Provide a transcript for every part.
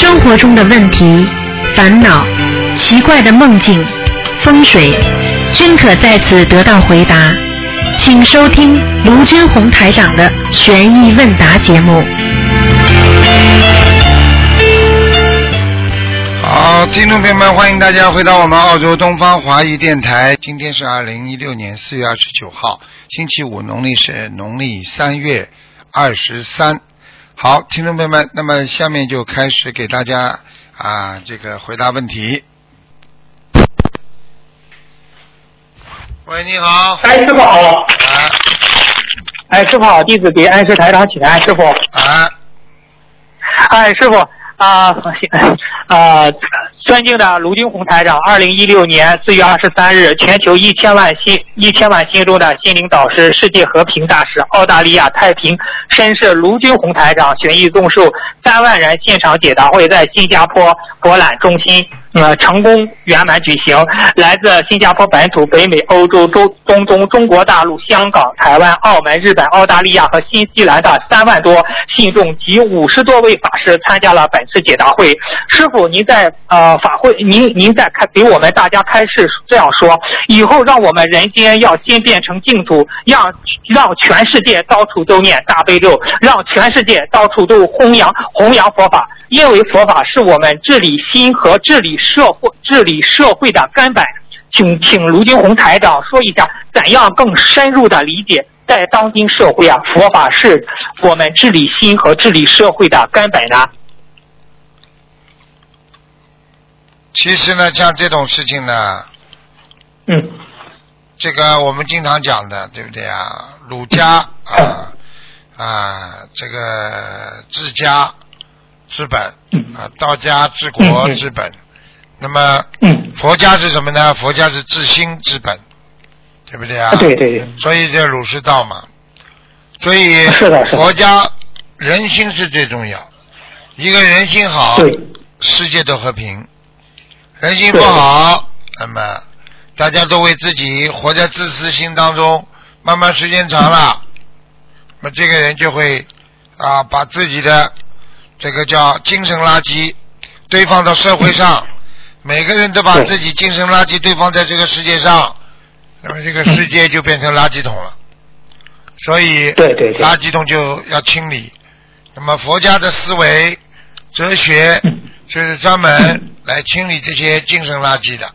生活中的问题、烦恼、奇怪的梦境、风水，均可在此得到回答。请收听卢军红台长的《悬疑问答》节目。好，听众朋友们，欢迎大家回到我们澳洲东方华语电台。今天是二零一六年四月二十九号，星期五，农历是农历三月二十三。好，听众朋友们，那么下面就开始给大家啊这个回答问题。喂，你好。哎，师傅好。啊哎，师傅好，弟子给安师台长请安，师傅。啊，哎，师傅啊啊，尊敬的卢军红台长，二零一六年四月二十三日，全球一千万心一千万心中的心灵导师、世界和平大使、澳大利亚太平绅士卢军红台长悬疑纵述三万人现场解答会在新加坡博览中心。呃，成功圆满举行。来自新加坡本土、北美、欧洲、中中东、中国大陆、香港、台湾、澳门、日本、澳大利亚和新西兰的三万多信众及五十多位法师参加了本次解答会。师傅，您在呃法会，您您在开给我们大家开示这样说：以后让我们人间要先变成净土，让让全世界到处都念大悲咒，让全世界到处都弘扬弘扬佛法，因为佛法是我们治理心和治理社会治理社会的根本。请请卢金红台长说一下，怎样更深入的理解，在当今社会啊，佛法是我们治理心和治理社会的根本呢？其实呢，像这种事情呢，嗯这个我们经常讲的，对不对啊？儒家啊啊，这个治家治本啊，道家治国治本。那么嗯。佛家是什么呢？佛家是治心治本，对不对啊？啊，对对对，所以这儒释道嘛，所以是的是的。佛家人心是最重要，一个人心好，对。世界都和平；人心不好，那么大家都为自己活在自私心当中，慢慢时间长了，那么这个人就会啊把自己的这个叫精神垃圾堆放到社会上，每个人都把自己精神垃圾堆放在这个世界上，那么这个世界就变成垃圾桶了。所以，对对对。垃圾桶就要清理。那么佛家的思维、哲学嗯。就是专门来清理这些精神垃圾的，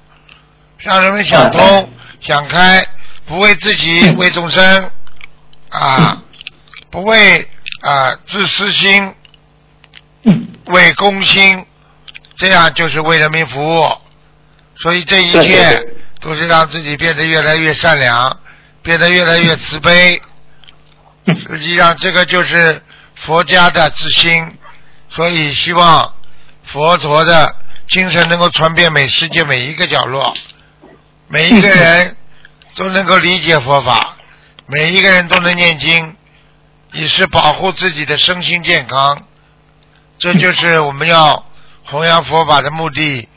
让人们想通、嗯想开，不为自己、为众生啊，不为啊自私心、嗯。为公心，这样就是为人民服务。所以这一切都是让自己变得越来越善良，变得越来越慈悲。嗯实际上，这个就是佛家的之心，所以希望佛陀的精神能够传遍每世界每一个角落，每一个人都能够理解佛法，每一个人都能念经，以是保护自己的身心健康。这就是我们要弘扬佛法的目的，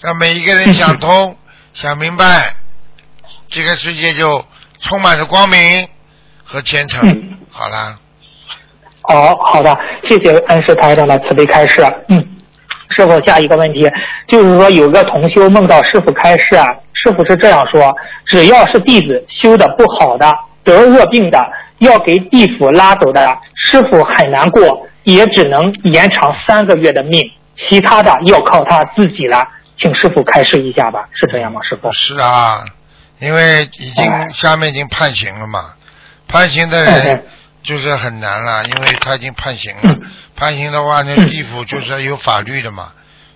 让每一个人想通、想明白，这个世界就充满着光明和虔诚。嗯。好啦，哦，好的，谢谢恩师台长的慈悲开示。嗯，师傅，下一个问题就是说，有个同修梦到师傅开示啊，师傅是这样说：只要是弟子修的不好的、得恶病的，要给地府拉走的，师傅很难过，也只能延长三个月的命，其他的要靠他自己了。请师傅开示一下吧，是这样吗，师傅？是啊，因为已经哎下面已经判刑了嘛，判刑的哎人就是很难了，因为他已经判刑了嗯。判刑的话呢，嗯地府就是有法律的嘛，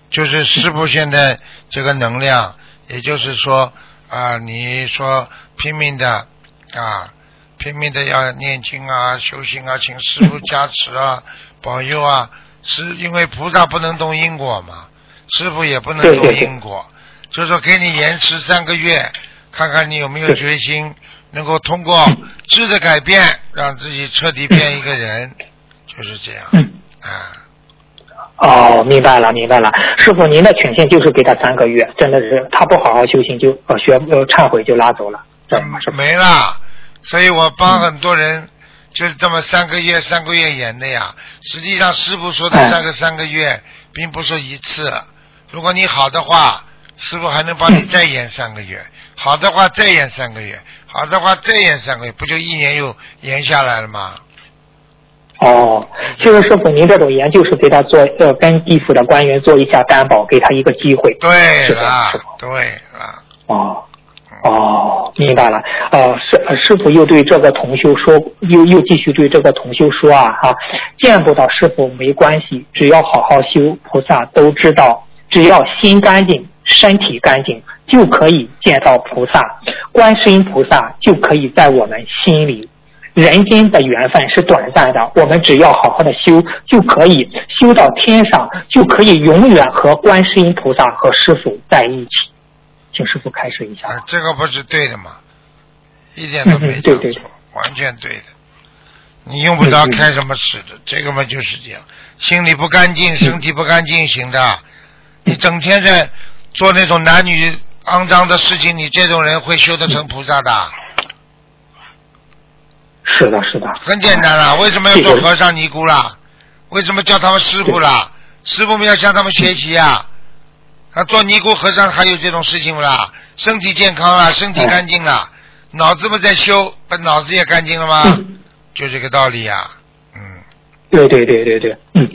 就是师傅现在这个能量，也就是说啊，你说拼命的啊，拼命的要念经啊、修行啊，请师傅加持啊、保佑啊，是因为菩萨不能动因果嘛，师傅也不能动因果，就是说给你延迟三个月，看看你有没有决心，能够通过质的改变，让自己彻底变一个人，就是这样嗯。啊。哦，明白了，明白了。师傅，您的权限就是给他三个月，真的是他不好好修行就呃学呃忏悔就拉走了，知道吗？师傅。没了，所以我帮嗯很多人就是这么三个月、三个月演的呀。实际上，师傅说的哎三个三个月，并不是一次。如果你好的话，师傅还能帮你再延三个月；好的话再延三个月；好的话再延三个月，不就一年又延下来了吗？哦，其实师傅，您这种研究是给他做，呃，跟地府的官员做一下担保，给他一个机会。对了对了，哦，哦，明白了。呃，师师傅又对这个同修说，又又继续对这个同修说啊，哈、见不到师傅没关系，只要好好修，菩萨都知道，只要心干净，身体干净，就可以见到菩萨，观世音菩萨就可以在我们心里。人间的缘分是短暂的，我们只要好好的修，就可以修到天上，就可以永远和观世音菩萨和师傅在一起。请师傅开示一下。啊，这个不是对的吗？一点都没嗯嗯对对讲错，完全对的。你用不着开什么始的，这个嘛就是这样，心里不干净，身体不干净行的。你整天在做那种男女肮脏的事情，你这种人会修得成菩萨的。是的，是的。很简单啦，为什么要做和尚尼姑啦？为什么叫他们师傅啦？师傅们要向他们学习呀、啊。做尼姑和尚还有这种事情不啦？身体健康了，身体干净了，脑子不在修，把脑子也干净了吗？嗯，就这个道理呀、嗯，对对对对对，嗯。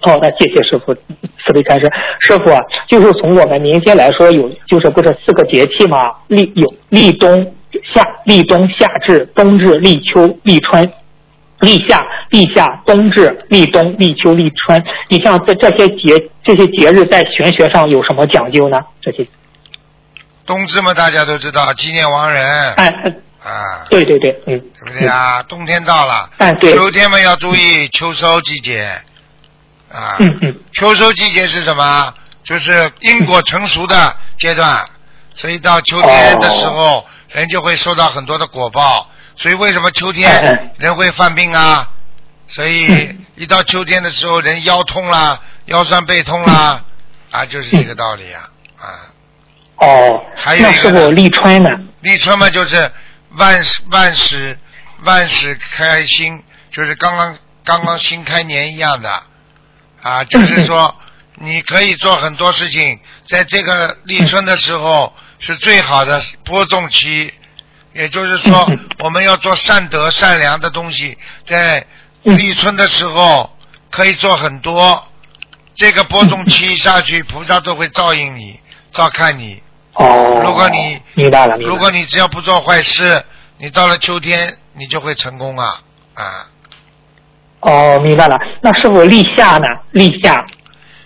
好的，谢谢师傅，慈悲开示。师傅啊，就是从我们民间来说，有就是不是四个节气嘛？立有立冬、夏、立冬、夏至、冬至、立秋、立春。立夏、立夏、冬至、立冬、立秋、立春。你像这这些节这些节日在玄学上有什么讲究呢？这些冬至嘛，大家都知道纪念亡人哎，对对对，嗯，对不对啊？冬天到了，哎对，秋天嘛要注意秋收季节啊。嗯嗯秋收季节是什么？就是因果成熟的阶段，所以到秋天的时候，人就会收到很多的果报。所以为什么秋哎天哎人会犯病啊？所以嗯 一到秋天的时候，人腰痛啦，腰酸背痛啦，啊，就是这个道理啊啊。哦，还有一个立春呢？立春嘛，就是万事万事万事开心，就是刚刚刚刚新开年一样的啊，就是说你可以做很多事情，在这个立春的时候是最好的播种期，也就是说 我们要做善德善良的东西，在立春的时候可以做很多。这个播种期下去，菩萨都会照应你，照看你。哦，如果你明白了。如果你只要不做坏事，你到了秋天你就会成功啊啊！哦，明白了。那是否立夏呢？立夏，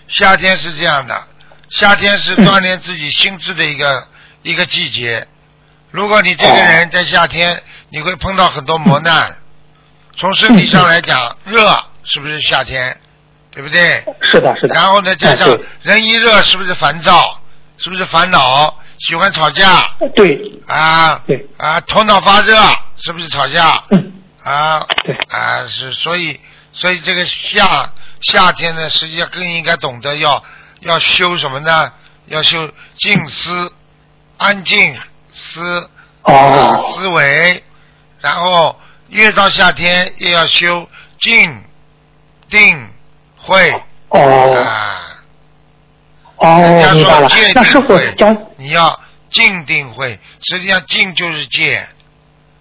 夏天是这样的，夏天是锻炼自己心智的一个一个季节。如果你这个人在夏天，你会碰到很多磨难。从身体上来讲，热是不是夏天？对不对？是的，是的。然后呢，加上人一热，是不是烦躁？是不是烦恼？喜欢吵架对，啊？对啊，头脑发热，是不是吵架？嗯，啊对，啊是，所以所以这个夏夏天呢，实际上更应该懂得要要修什么呢？要修静思、安静思思维，然后越到夏天越要修静定慧哦，啊。哦人家，明白了说戒。那师傅定慧，你要静定慧，实际上静就是戒，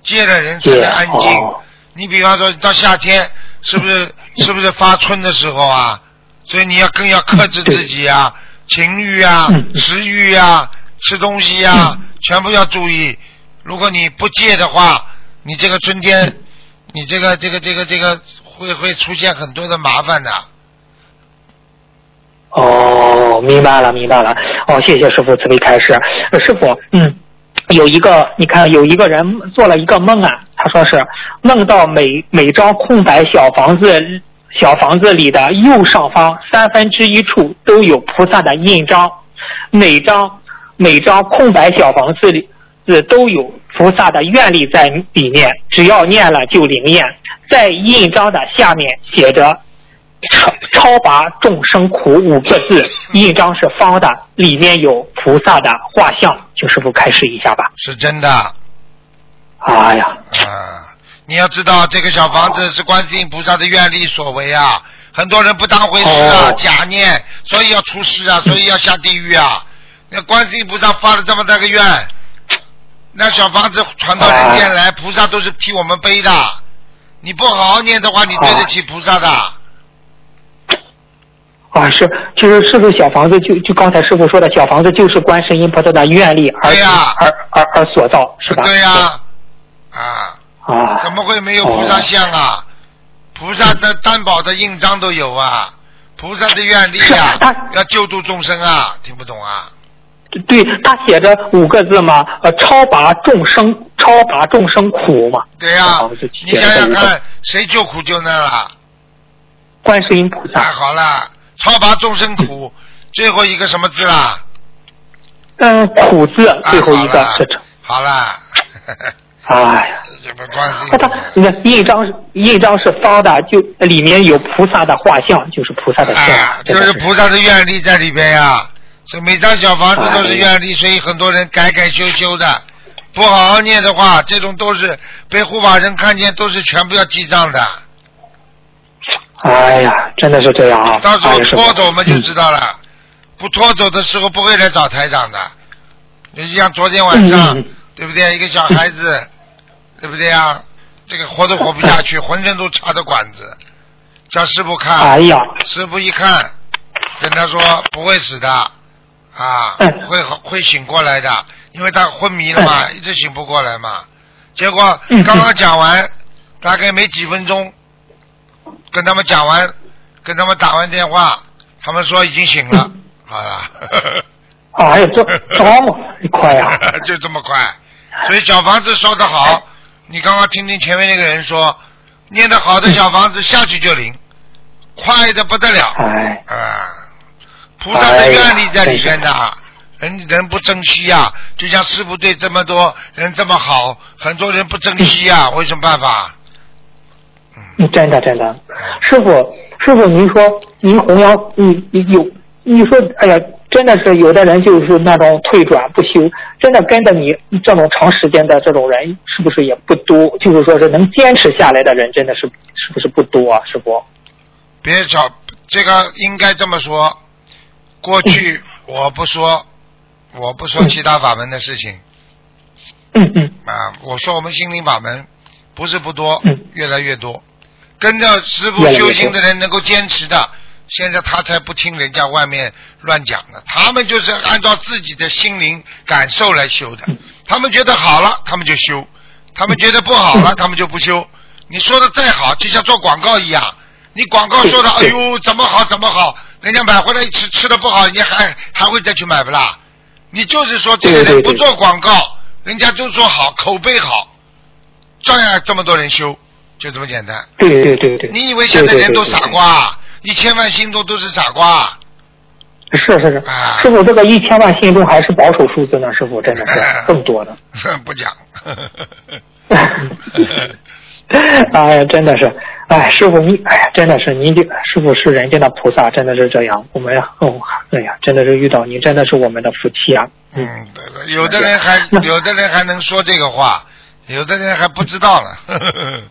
戒了人才戒能安静。哦你比方说到夏天，是不是 是不是发春的时候啊？所以你要更要克制自己啊，情欲啊食欲啊、吃东西啊，全部要注意。如果你不戒的话，你这个春天，你这个这个这个这个会会出现很多的麻烦的。哦，明白了，明白了。哦，谢谢师傅慈悲开示。呃师傅，嗯，有一个，你看有一个人做了一个梦啊，他说是梦到每每张空白小房子小房子里的右上方三分之一处都有菩萨的印章，每张每张空白小房子里子都有菩萨的愿力在里面，只要念了就灵验。在印章的下面写着超超拔众生苦五个字，印章是方的，里面有菩萨的画像，请师傅开示一下吧。是真的，哎呀，啊，你要知道，这个小房子是观世音菩萨的愿力所为啊，很多人不当回事啊，哦假念，所以要出事啊，所以要下地狱啊。那观世音菩萨发了这么大个愿，那小房子传到人间来，菩萨都是替我们背的。你不好好念的话，你对得起菩萨的。啊，是，就是是不是小房子就就刚才师傅说的小房子就是观世音菩萨的愿力而、而而而所造，是吧？对呀、啊，啊，怎么会没有菩萨像啊？菩萨的担保的印章都有啊，菩萨的愿力啊，要救度众生啊，听不懂啊？对他写着五个字嘛，呃，超拔众生，超拔众生苦嘛。对呀、你想想看，谁救苦救难了？观世音菩太萨，好了，超拔众生苦，最后一个什么字啦？嗯，苦字啊最后一个是这，好了，哎呀。这不观世音那他你看印章是印章是方的，就里面有菩萨的画像，就是菩萨的像，啊，就是菩萨的愿力在里边呀。所以每张小房子都是愿力，所以很多人改改修修的，不好好念的话，这种都是被护法神看见，都是全部要记账的。哎呀，真的是这样啊！到时候拖走我们就知道了，不拖走的时候不会来找台长的。你像昨天晚上，对不对？一个小孩子，对不对啊？这个活都活不下去，浑身都插着管子，叫师傅看。哎呀，师傅一看，跟他说不会死的，啊，嗯会会醒过来的，因为他昏迷了嘛，一直醒不过来嘛。结果嗯刚刚讲完，大概没几分钟，跟他们讲完，跟他们打完电话，他们说已经醒了，好了，哎呀，这 这么快呀！就这么快。所以小房子烧得好，你刚刚听听前面那个人说，念得好的小房子下去就灵，快的不得了。哎，啊，菩萨的愿力在里边的，人人不珍惜呀、就像师傅对这么多人这么好，很多人不珍惜呀、我有什么办法？嗯真的真的，师傅师傅，您说您弘扬，你你有你说，哎呀，真的是有的人就是那种退转不休，真的跟着你这种长时间的这种人，是不是也不多？就是说是能坚持下来的人，真的是是不是不多啊？师傅？别找这个应该这么说，过去我不说，我不说其他法门的事情。嗯嗯。啊，我说我们心灵法门不是不多嗯，越来越多，跟着师傅修行的人能够坚持的。现在他才不听人家外面乱讲的，他们就是按照自己的心灵感受来修的。他们觉得好了，他们就修；他们觉得不好了，他们就不修。你说的再好，就像做广告一样，你广告说的哎对呦怎么好怎么好，人家买回来吃吃的不好，人家还还会再去买不啦？你就是说这个对对对人不做广告，人家都说好，口碑好，照样这么多人修，就这么简单。对对对对。你以为现在人都傻瓜啊？一千万心中都是傻瓜啊？是是是啊，师傅，这个一千万心中还是保守数字呢？师傅真的是 更多的。不讲。哎呀，真的是，哎，师傅你，哎呀，真的是您这师傅是人间的菩萨，真的是这样。我们哦，哎呀，真的是遇到您，真的是我们的福气啊。嗯，有的人还有的人还能说这个话，有的人还不知道呢。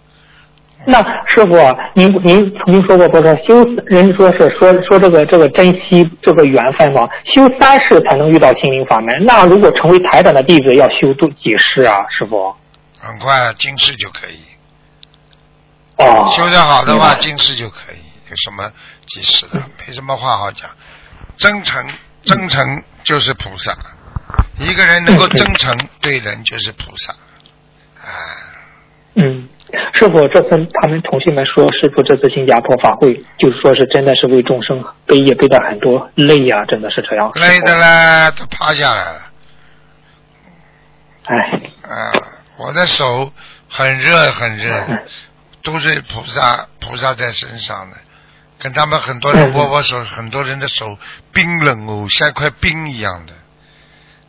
那师傅，您您曾经说过，不是修人说是说说这个这个珍惜这个缘分嘛，修三世才能遇到心灵法门。那如果成为台长的弟子，要修多几世啊，师傅？很快今世就可以，哦，修得好的话，明白今世就可以。有什么几世的？没什么话好讲。真诚，真诚就是菩萨。一个人能够真诚对人就是菩萨。啊，嗯，师傅，这次他们同学们说，师傅这次新加坡法会，就是说是真的是为众生背也背的很多累呀、真的是这样。累的啦，都趴下来了。哎，啊，我的手很热很热，都是菩萨菩萨在身上的，跟他们很多人握握手，很多人的手冰冷哦，像块冰一样的。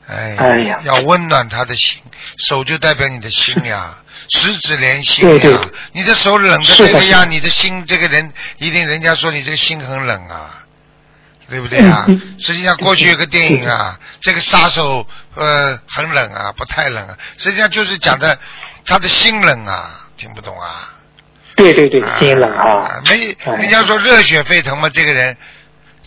哎，哎呀要温暖他的心，手就代表你的心呀，十指连心呀。对对你的手冷的这个样，你的心这个人一定人家说你这个心很冷啊，对不对啊？实际上过去有个电影啊，这个杀手呃很冷啊，不太冷啊，实际上就是讲的他的心冷啊，听不懂啊。对对对，心冷啊。没，哎人家说热血沸腾嘛，这个人，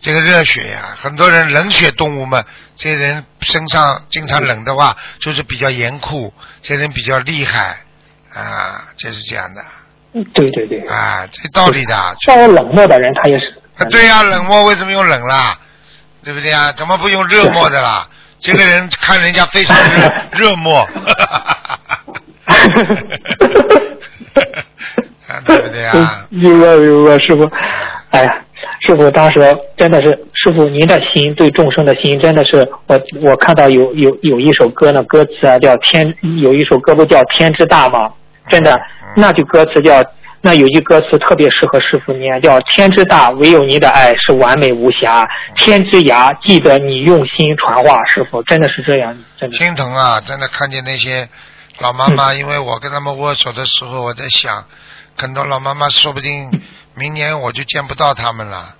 这个热血呀、很多人冷血动物嘛，这些人身上经常冷的话，就是比较严酷，这人比较厉害啊，就是这样的对对对，啊，这道理的。稍微冷漠的人，他也是。啊，对呀、冷漠为什么用冷啦？对不对呀？怎么不用热漠的啦？这个人看人家非常热 热漠，啊，对不对啊？明白明白，师傅。哎呀，师傅当时真的是，师傅您的心对众生的心真的是，我我看到有有有一首歌呢，歌词啊叫天，有一首歌不叫天之大吗？真的，那句歌词叫。那有句歌词特别适合师傅念，叫“天之大，唯有您的爱是完美无瑕；天之涯，记得你用心传话。”师傅真的是这样，真的。心疼啊！真的看见那些老妈妈，因为我跟他们握手的时候，我在想，很多老妈妈说不定 明年我就见不到他们了，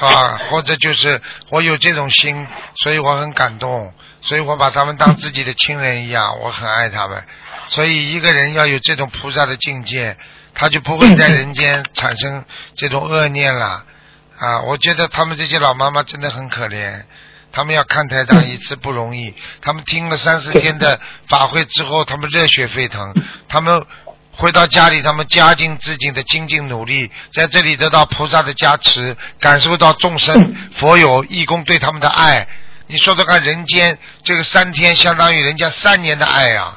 啊，或者就是我有这种心，所以我很感动，所以我把他们当自己的亲人一样，我很爱他们。所以一个人要有这种菩萨的境界，他就不会在人间产生这种恶念了。啊，我觉得他们这些老妈妈真的很可怜。他们要看台长一次不容易，他们听了三四天的法会之后，他们热血沸腾，他们回到家里，他们加尽自己的精进努力，在这里得到菩萨的加持，感受到众生佛友义工对他们的爱。你说说看，人间这个三天相当于人家三年的爱啊，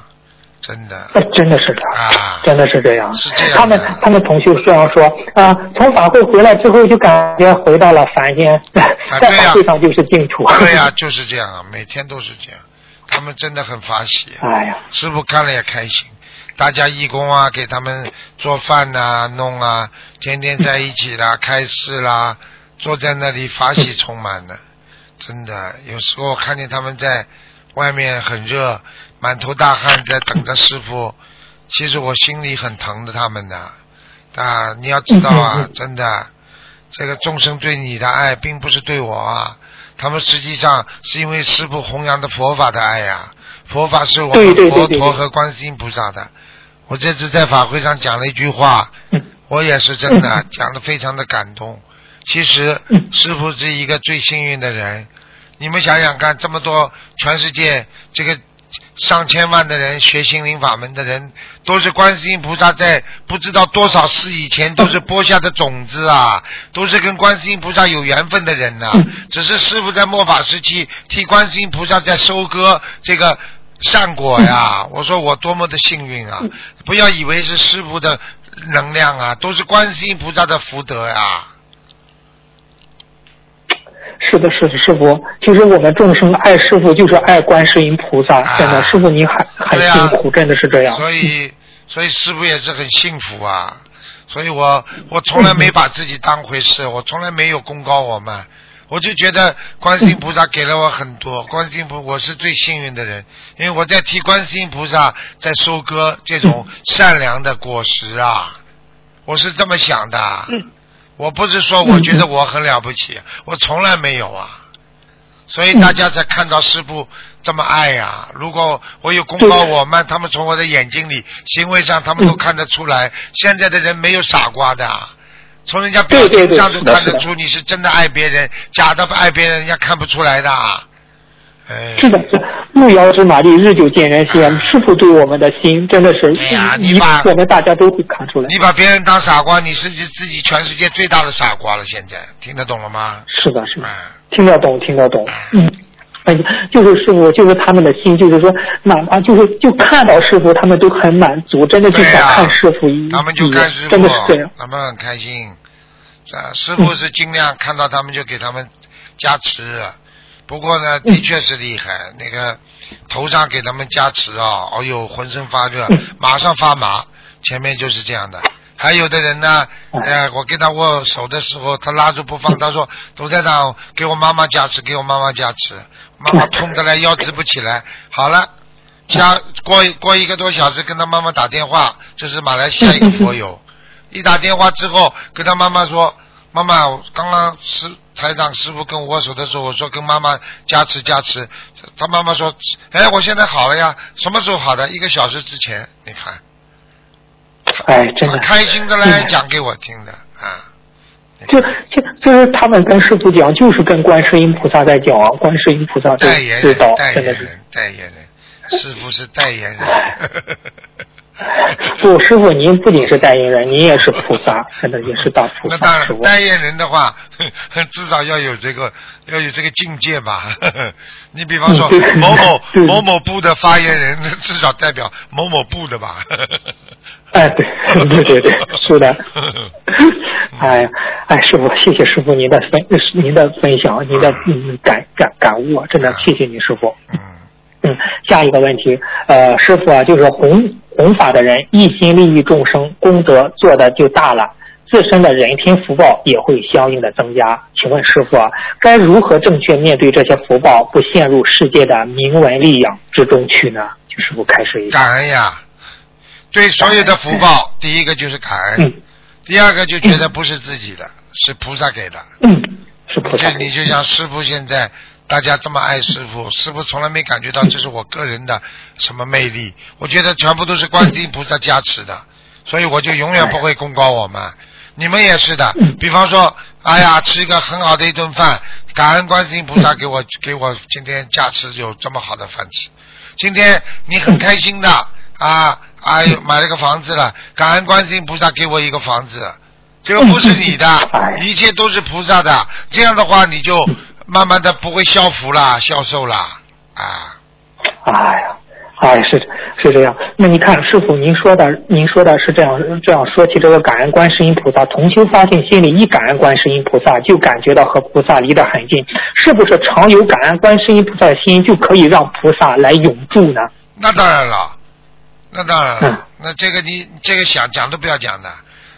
真的哎真的是的，啊，真的是这样。是这样他们他们同修这样说啊，从法会回来之后就感觉回到了凡间，在对呀法会上就是净土。对呀、就是这样啊，每天都是这样，他们真的很法喜。哎呀，师傅看了也开心，大家义工啊，给他们做饭呐、弄啊，天天在一起啦，开示啦，坐在那里法喜充满的，真的。有时候看见他们在外面很热，满头大汗在等着师傅，其实我心里很疼的他们的啊，你要知道啊，真的，这个众生对你的爱并不是对我啊，他们实际上是因为师傅弘扬的佛法的爱呀、佛法是我们佛陀和观世音菩萨的。我这次在法会上讲了一句话，嗯。我也是真的讲的非常的感动。其实嗯。师傅是一个最幸运的人，你们想想看，这么多全世界这个上千万的人学心灵法门的人，都是观世音菩萨在不知道多少世以前都是播下的种子啊，都是跟观世音菩萨有缘分的人呐、嗯。只是师傅在末法时期替观世音菩萨在收割这个善果呀。我说我多么的幸运啊！不要以为是师傅的能量啊，都是观世音菩萨的福德呀。是的，是的，师傅。其实我们众生爱师傅，就是爱观世音菩萨。啊真的，师傅您很很辛苦，真的是这样。所以，所以师傅也是很幸福啊。所以我我从来没把自己当回事，我从来没有功高我慢，我就觉得观世音菩萨给了我很多，观世音菩我是最幸运的人，因为我在替观世音菩萨在收割这种 善良的果实啊，我是这么想的。嗯我不是说我觉得我很了不起，我从来没有啊。所以大家才看到师傅这么爱呀、如果我有功高我慢，他们从我的眼睛里、行为上，他们都看得出来。现在的人没有傻瓜的，从人家表情上都看得出你是真的爱别人，假的不爱别人，人家看不出来的。哎，是的，是的路遥知马力，日久见人心。师傅对我们的心真的是，哎呀你把我们大家都会看出来。你把别人当傻瓜，你是自己全世界最大的傻瓜了。现在听得懂了吗？是的，是的，哎，听得懂，听得懂。嗯，哎呀，就是师傅，就是他们的心，就是说，哪怕就是就看到师傅，他们都很满足，真的就想看师傅一他们就一眼看师傅，真的是这样。他们很开心。啊，师傅是尽量看到他们就给他们加持，不过呢，嗯的确是厉害，那个头上给他们加持啊，哦呦，浑身发热嗯，马上发麻，前面就是这样的。还有的人呢，哎呃，我跟他握手的时候，他拉住不放，他说：“董台长，给我妈妈加持，给我妈妈加持。”妈妈痛得来腰直不起来。好了，加 过过一个多小时，跟他妈妈打电话，这是马来西亚一个佛友。一打电话之后，跟他妈妈说：“妈妈，我刚刚师台长师傅跟我握手的时候，我说跟妈妈加持加持。”他妈妈说：“哎，我现在好了呀，什么时候好的？一个小时之前，你看。”哎，真的开心的来讲给我听的啊。就就就是他们跟师傅讲，就是跟观世音菩萨在讲，观世音菩萨代言人，代。言人，代言人，师傅是代言人。不，师傅您不仅是代言人，您也是菩萨，真的也是大菩 萨那当然，代言人的话，至少要有这个要有这个境界吧。你比方说某某某某部的发言人，至少代表某某部的吧。哎，对 对对对，是的。哎呀，哎，师傅，谢谢师傅您的分您的分享，您的嗯感感感悟啊，真的谢谢您师傅。嗯，嗯，下一个问题，呃，师傅啊，就是弘弘法的人一心利益众生，功德做的就大了，自身的人天福报也会相应的增加。请问师傅啊，该如何正确面对这些福报，不陷入世界的名闻利养之中去呢？请师傅开始一下。感恩呀，对所有的福报，第一个就是感恩，嗯第二个就觉得不是自己的，是菩萨给的。嗯，是菩萨。就你就像师傅现在，大家这么爱师傅，师傅从来没感觉到这是我个人的什么魅力，我觉得全部都是观世音菩萨加持的，所以我就永远不会功高我慢。你们也是的，比方说，哎呀，吃一个很好的一顿饭，感恩观世音菩萨给我给我今天加持有这么好的饭吃。今天你很开心的啊，哎呦买了个房子了，感恩观世音菩萨给我一个房子，这个不是你的，一切都是菩萨的。这样的话，你就慢慢的不会消福啦，消瘦啦，啊，哎呀，哎，是是这样。那你看，师傅您说的，您说的是这样这样说起这个感恩观世音菩萨，同修发现心里一感恩观世音菩萨，就感觉到和菩萨离得很近，是不是常有感恩观世音菩萨的心，就可以让菩萨来永驻呢？那当然了，那当然嗯。了，那这个你这个想讲都不要讲的，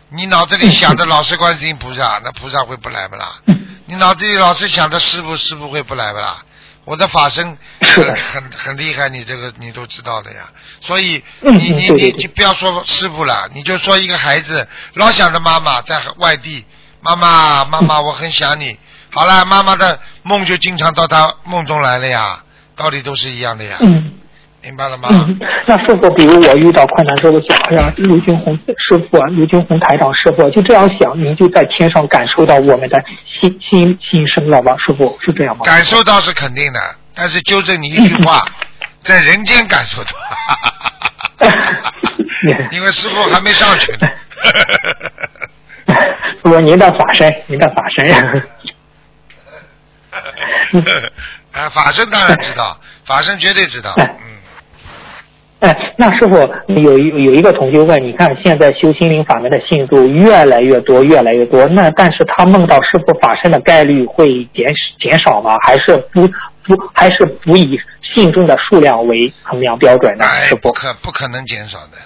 你脑子里想的老是观世音菩萨，那菩萨会不来不啦？你脑子里老是想着师傅，师傅会不来不啦？我的法身很很很厉害，你这个你都知道的呀。所以嗯你你你就不要说师傅了，你就说一个孩子老想着妈妈在外地，妈妈妈妈我很想你。好了，妈妈的梦就经常到他梦中来了呀，道理都是一样的呀，嗯明白了吗？嗯，那师傅，比如我遇到困难时候，我想，哎呀，卢军红师傅啊，卢军红台长师傅，就这样想，您就在天上感受到我们的心心心声了吧？师傅是这样吗？感受到是肯定的，但是纠正你一句话，在人间感受到，因为师傅还没上去呢。师傅，您的法身，您的法身。啊，法身当然知道，法身绝对知道，哎那师傅有一有一个同学问，你看现在修心灵法门的信徒越来越多，越来越多，那但是他梦到师傅法身的概率会减减少吗？还是不不还是不以信众的数量为衡量标准呢？哎不可不可能减少的。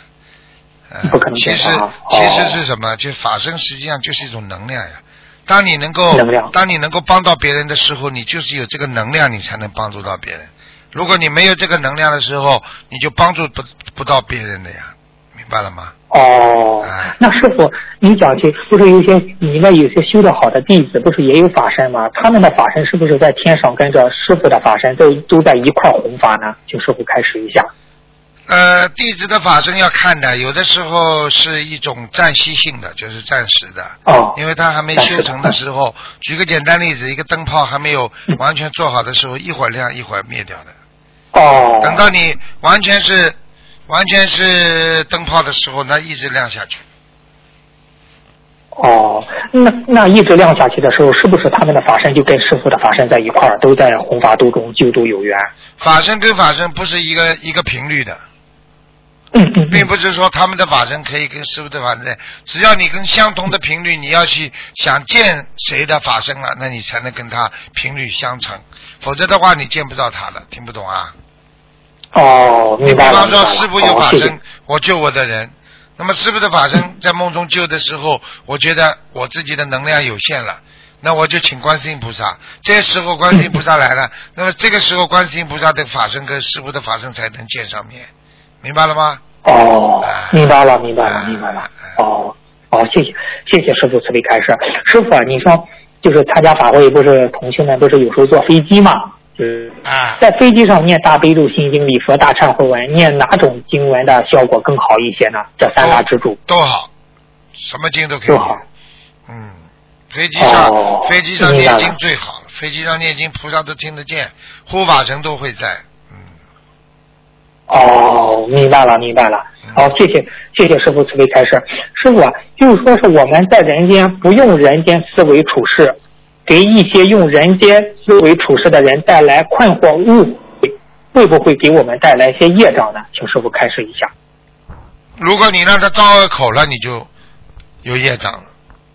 呃不可能其实减少啊其实哦是什么？就法身实际上就是一种能量呀。当你能够能当你能够帮到别人的时候，你就是有这个能量，你才能帮助到别人。如果你没有这个能量的时候，你就帮助不不到别人的呀，明白了吗？哦哎，那师傅，你讲起不是有些你那有些修的好的弟子，不是也有法身吗？他们的法身是不是在天上跟着师傅的法身都都在一块儿弘法呢？请师傅开始一下。呃，弟子的法身要看的，有的时候是一种暂息性的，就是暂时的。哦，因为他还没修成的时候，举个简单例子，一个灯泡还没有完全做好的时候，一会儿亮一会儿灭掉的。哦，等到你完全是完全是灯泡的时候，那一直亮下去。哦，那那一直亮下去的时候，是不是他们的法身就跟师傅的法身在一块儿，都在弘法度中救度有缘？法身跟法身不是一个一个频率的，嗯嗯嗯。并不是说他们的法身可以跟师傅的法身在，只要你跟相同的频率，你要去想见谁的法身了，那你才能跟他频率相乘，否则的话你见不到他的，听不懂啊？哦，明白了。方说明白了师傅有法身，我救我的人，那么师傅的法身在梦中救的时候，我觉得我自己的能量有限了。那我就请观世音菩萨，这时候观世音菩萨来了，那么这个时候观世音菩萨的法身跟师傅的法身才能见上面，明白了吗？哦哎，明白了，明白了，哎明白了哎。哦，哦，谢谢，谢谢师傅慈悲开示。师傅啊，你说就是参加法会，不是同学们不是有时候坐飞机嘛？就是啊，在飞机上念大悲咒、心经、礼佛、大忏悔文，念哪种经文的效果更好一些呢？这三大支柱都好，什么经都可以都好。嗯，飞机上、哦飞机上念经最好了，飞机上念经菩萨都听得见，护法神都会在。嗯，哦，明白了，明白了。好，谢谢，谢谢师傅慈悲开示。师傅啊，就是说是我们在人间不用人间思维处事，给一些用人间思维处事的人带来困惑误会，会不会给我们带来一些业障呢？请师傅开示一下。如果你让他招恶口了，你就有业障了；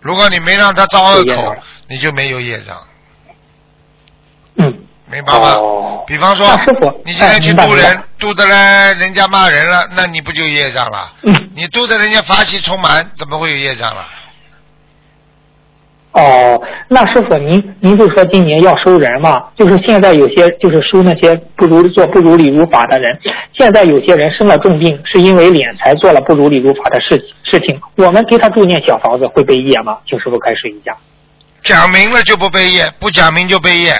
如果你没让他招恶口你就没有业障，嗯，明白吗？哦，比方说那师傅，你今天去渡人哎明白明白，渡的来人家骂人了，那你不就业障了？嗯，你渡的人家法喜充满，怎么会有业障了？哦，那师傅您您就说今年要收人嘛？就是现在有些就是收那些不如做不如理如法的人，现在有些人生了重病，是因为敛财做了不如理如法的事事情，我们给他住念小房子会背业吗？请师傅开示一下。讲明了就不背业，不讲明就背业。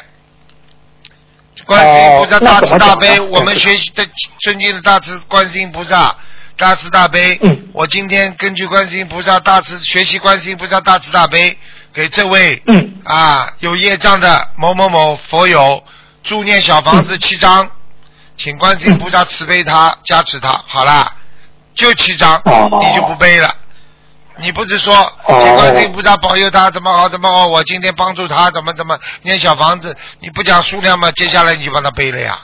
观世音菩萨大慈大悲，呢我们学习的尊敬的大慈观世音菩萨大慈大悲。嗯我今天根据观世音菩萨大慈学习观世音菩萨大慈大悲，给这位嗯。啊有业障的某某某佛友助念小房子七张，请观世音菩萨慈悲他加持他，好啦，就七张，哦。你就不背了。你不是说哦。请观世音菩萨保佑他怎么好怎么好，我今天帮助他怎么怎么念小房子，你不讲数量吗，接下来你就帮他背了呀。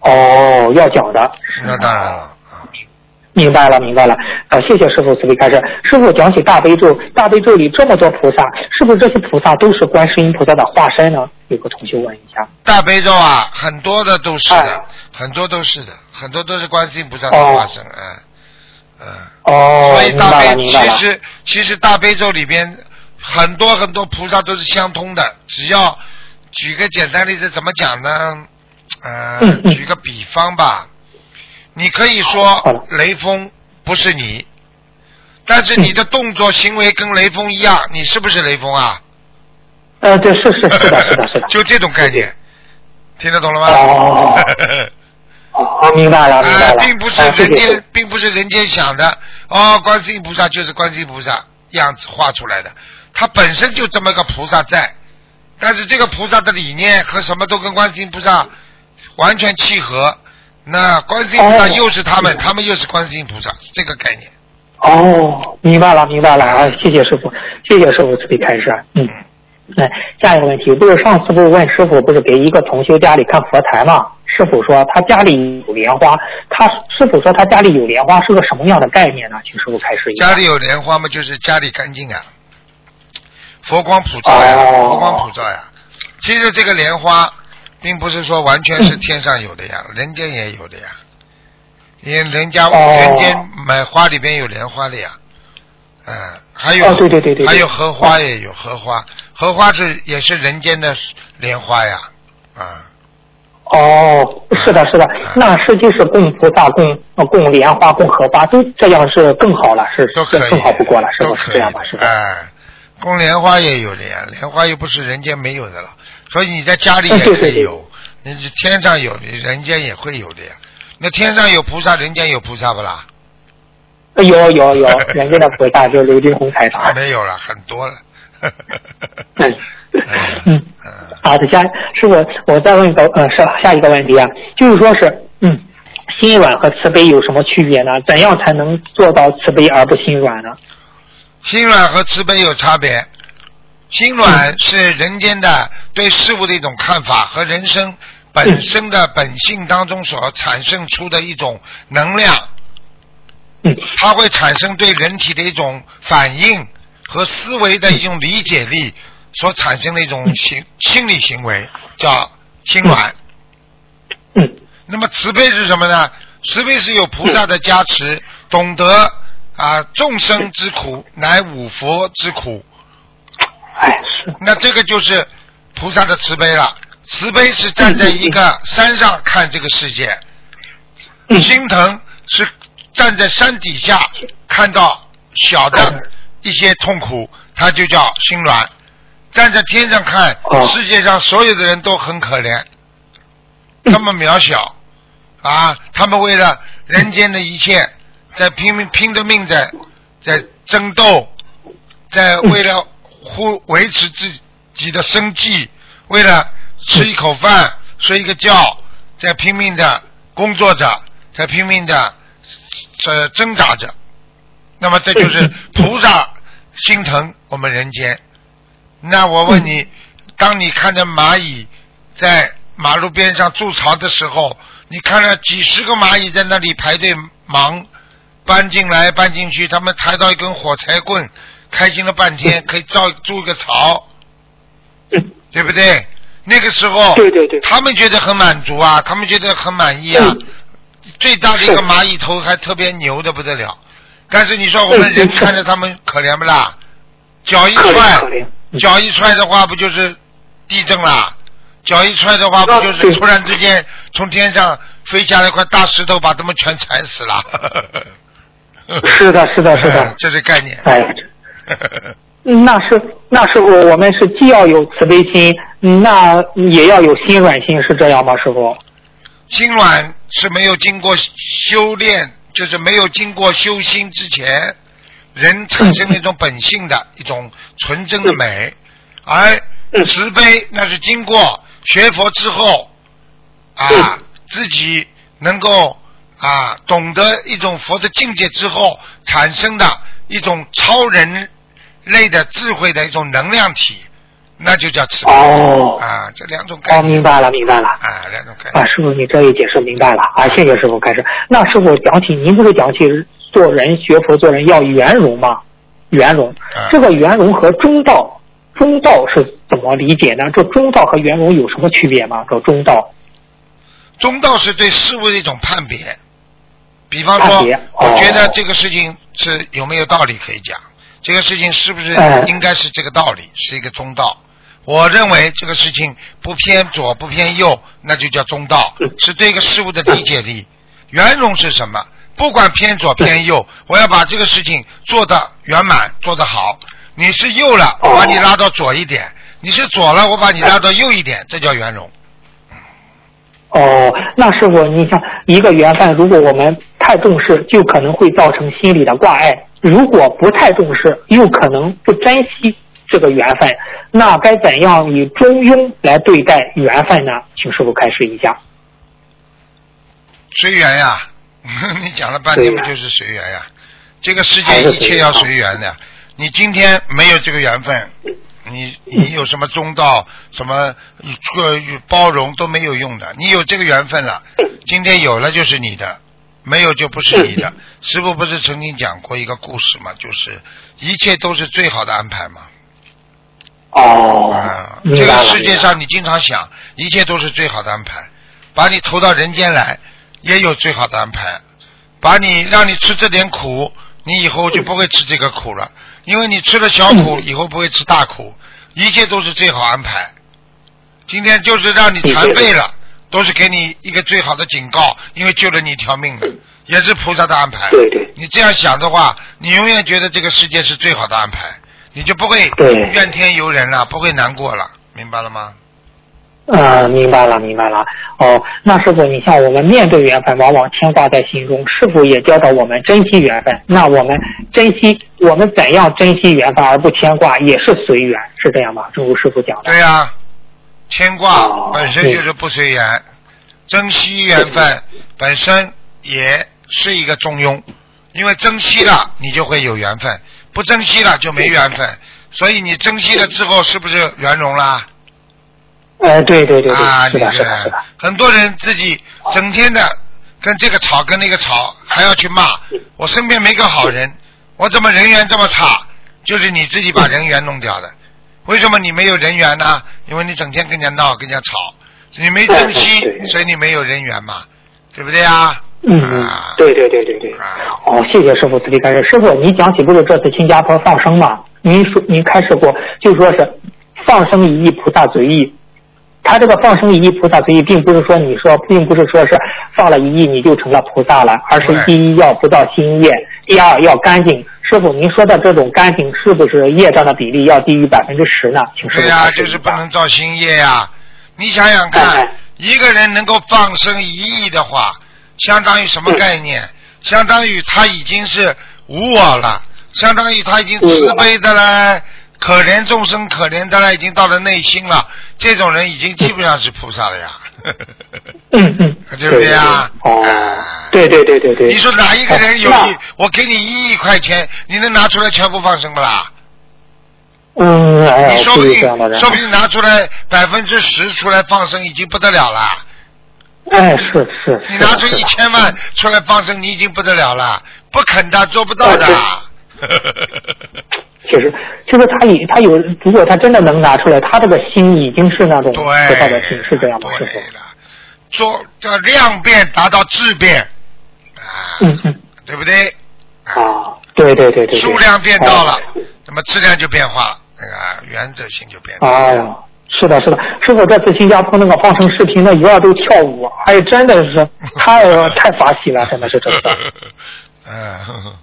哦，要讲的。那当然了，啊明白了，明白了。呃，谢谢师傅慈悲开示。师傅讲起大悲咒，大悲咒里这么多菩萨，是不是这些菩萨都是观世音菩萨的化身呢？有个同学问一下。大悲咒啊，很多的都是的哎，很多都是的，很多都是观世音菩萨的哦化身，嗯嗯。哦，所以大悲。其实其实大悲咒里边很多很多菩萨都是相通的，只要举个简单例子，怎么讲呢？呃，嗯嗯举个比方吧，你可以说雷锋不是你，但是你的动作行为跟雷锋一样，你是不是雷锋啊？呃，对，是是是的，是的，是的。就这种概念，听得懂了吗？哦 哦，明白了，明白啊，了。并不是人间，并不是人间想的哦，观世音菩萨就是观世音菩萨样子画出来的，他本身就这么个菩萨在，但是这个菩萨的理念和什么都跟观世音菩萨完全契合，那观世音菩萨哦又是他们，嗯他们又是观世音菩萨，是这个概念。哦，明白了，明白了啊！谢谢师傅，谢谢师傅慈悲开示。嗯，那下一个问题，不是上次不是问师傅，不是给一个同修家里看佛台吗？师傅说他家里有莲花，他师傅说他家里有莲花是个什么样的概念呢？请师傅开示一下。家里有莲花嘛，就是家里干净啊，佛光普照呀，哦佛光普照呀。其实这个莲花，并不是说完全是天上有的呀，人间也有的呀。因人家哦。人间买花里边有莲花的呀，嗯，还有、哦对对对对对。还有荷花也有荷花，荷花是也是人间的莲花呀，啊、哦，是的，是的，那实际是供菩萨、供呃供莲花、供荷花，都这样是更好了，是都可以，更好不过了，是不是这样吧？是吧？哎，供莲花也有的呀，莲花又不是人间没有的了，所以你在家里也 可以有，你是天上有，你人间也会有的呀。那天上有菩萨，人间有菩萨不啦？呃有有有，人间的菩萨就是刘金红台长。没有了，很多了。嗯嗯嗯好的，下师傅，我再问一个呃，是下一个问题啊，就是说是嗯，心软和慈悲有什么区别呢？怎样才能做到慈悲而不心软呢？心软和慈悲有差别。心软是人间的对事物的一种看法和人生本身的本性当中所产生出的一种能量，嗯。它会产生对人体的一种反应和思维的一种理解力所产生的一种行心理行为，叫心软。嗯。那么慈悲是什么呢？慈悲是有菩萨的加持，懂得啊众生之苦乃五佛之苦，哎是那这个就是菩萨的慈悲了。慈悲是站在一个山上看这个世界，嗯心疼是站在山底下看到小的一些痛苦，它就叫心软。站在天上看，哦世界上所有的人都很可怜，那么渺小啊！他们为了人间的一切，在拼命拼着命的在争斗，在为了护维持自己的生计，为了吃一口饭、睡一个觉，在拼命的工作着，在拼命的呃挣扎着。那么这就是菩萨心疼我们人间。那我问你，当你看着蚂蚁在马路边上筑巢的时候，你看了几十个蚂蚁在那里排队忙，搬进来搬进去，他们抬到一根火柴棍，开心了半天，可以造筑一个巢，对不对？那个时候，对对对他们觉得很满足啊，他们觉得很满意啊。嗯最大的一个蚂蚁头还特别牛的不得了，但是你说我们人看着他们可怜不啦？脚一踹脚一踹的话，不就是地震啦？脚一踹的话，不就是突然之间从天上飞下来一块大石头，把他们全踩死了？是的，是的，是的。这是概念。哎，那是那师傅，我们是既要有慈悲心，那也要有心软心，是这样吗，师傅？心软是没有经过修炼，就是没有经过修心之前，人产生一种本性的一种纯真的美，而慈悲那是经过学佛之后啊，自己能够啊懂得一种佛的境界之后产生的一种超人类的智慧的一种能量体，那就叫慈悲哦，啊，这两种概念哦，明白了，明白了。啊，两种概念啊，。师傅，你这一解释明白了啊，谢谢师傅开始。那师傅讲起，您不是讲起做人学佛做人要圆融吗？圆融，啊这个圆融和中道，中道是怎么理解呢？这中道和圆融有什么区别吗？这中道中道是对事物的一种判别，比方说，我觉得哦这个事情是有没有道理可以讲，这个事情是不是哎应该是这个道理，是一个中道。我认为这个事情不偏左不偏右，那就叫中道，嗯是对一个事物的理解力。圆融是什么？不管偏左偏右，我要把这个事情做得圆满，做得好。你是右了，我把你拉到左一点；你是左了，我把你拉到右一点，这叫圆融。哦，那师傅，你像一个缘分，如果我们太重视，就可能会造成心理的挂碍；如果不太重视，又可能不珍惜这个缘分。那该怎样以中庸来对待缘分呢？请师傅开示一下。随缘呀，你讲了半天不就是随缘呀？这个世还界一切要随缘的。你今天没有这个缘分，你你有什么中道、什么这个包容都没有用的。你有这个缘分了，今天有了就是你的，没有就不是你的。师傅不是曾经讲过一个故事嘛，就是一切都是最好的安排嘛。哦。这个世界上你经常想，一切都是最好的安排，把你投到人间来，也有最好的安排，把你让你吃这点苦，你以后就不会吃这个苦了，因为你吃了小苦，以后不会吃大苦，一切都是最好安排。今天就是让你残废了，都是给你一个最好的警告，因为救了你一条命的，也是菩萨的安排。对对你这样想的话，你永远觉得这个世界是最好的安排，你就不会对怨天尤人了，不会难过了，明白了吗？呃，明白了，明白了。哦，那师傅，你像我们面对缘分，往往牵挂在心中，师傅也教导我们珍惜缘分。那我们珍惜，我们怎样珍惜缘分而不牵挂，也是随缘，是这样吗？正如师傅讲的。对呀、牵挂哦。本身就是不随缘，珍惜缘分本身也是一个中庸，因为珍惜了你就会有缘分，不珍惜了就没缘分，所以你珍惜了之后是不是圆融啦？呃，对对对对，啊，是的，你是的，是的。很多人自己整天的跟这个吵跟那个吵，还要去骂，我身边没个好人，我怎么人缘这么差？就是你自己把人缘弄掉的。为什么你没有人缘呢？因为你整天跟人家闹，跟人家吵，你没珍惜所以你没有人缘嘛，对不对啊？嗯对对对对对。啊哦，谢谢师傅慈悲开示。师傅，你讲起不是这次新加坡放生嘛？您说您开示过，就说是放生一亿，菩萨随意。他这个放生一亿，菩萨随意，并不是说你说，并不是说是放了一亿你就成了菩萨了，而是第一要不到新业，第二要干净。师傅，您说的这种干净，是不是业障的比例要低于百分之十呢？请师傅对呀、就是不能造新业呀、你想想哎看哎，一个人能够放生一亿的话，相当于什么概念？相当于他已经是无我了，相当于他已经慈悲的嘞，可怜众生可怜的嘞，已经到了内心了。这种人已经基本上是菩萨了呀。嗯 嗯，对不对啊？哦，对对对对对。你说哪一个人有一，我给你一亿块钱，你能拿出来全部放生不啦？嗯，哎呀，你说不定说。不定拿出来百分之十出来放生已经不得了了。哎，是是。你拿出一千万出来放生，你已经不得了了，不肯的，做不到的。其实，就是他已他有，如果他真的能拿出来，他这个心已经是那种对，菩萨的心，是这样吗？师傅？对了，做叫量变达到质变啊，嗯嗯对不对？啊，对对对对对。数量变到了哎，那么质量就变化了，那个原则性就变了。哎呀，是的，是的，师傅这次新加坡那个放生视频，那鱼儿都跳舞，哎，真的是太 太法喜了，真的是这个。嗯，呵呵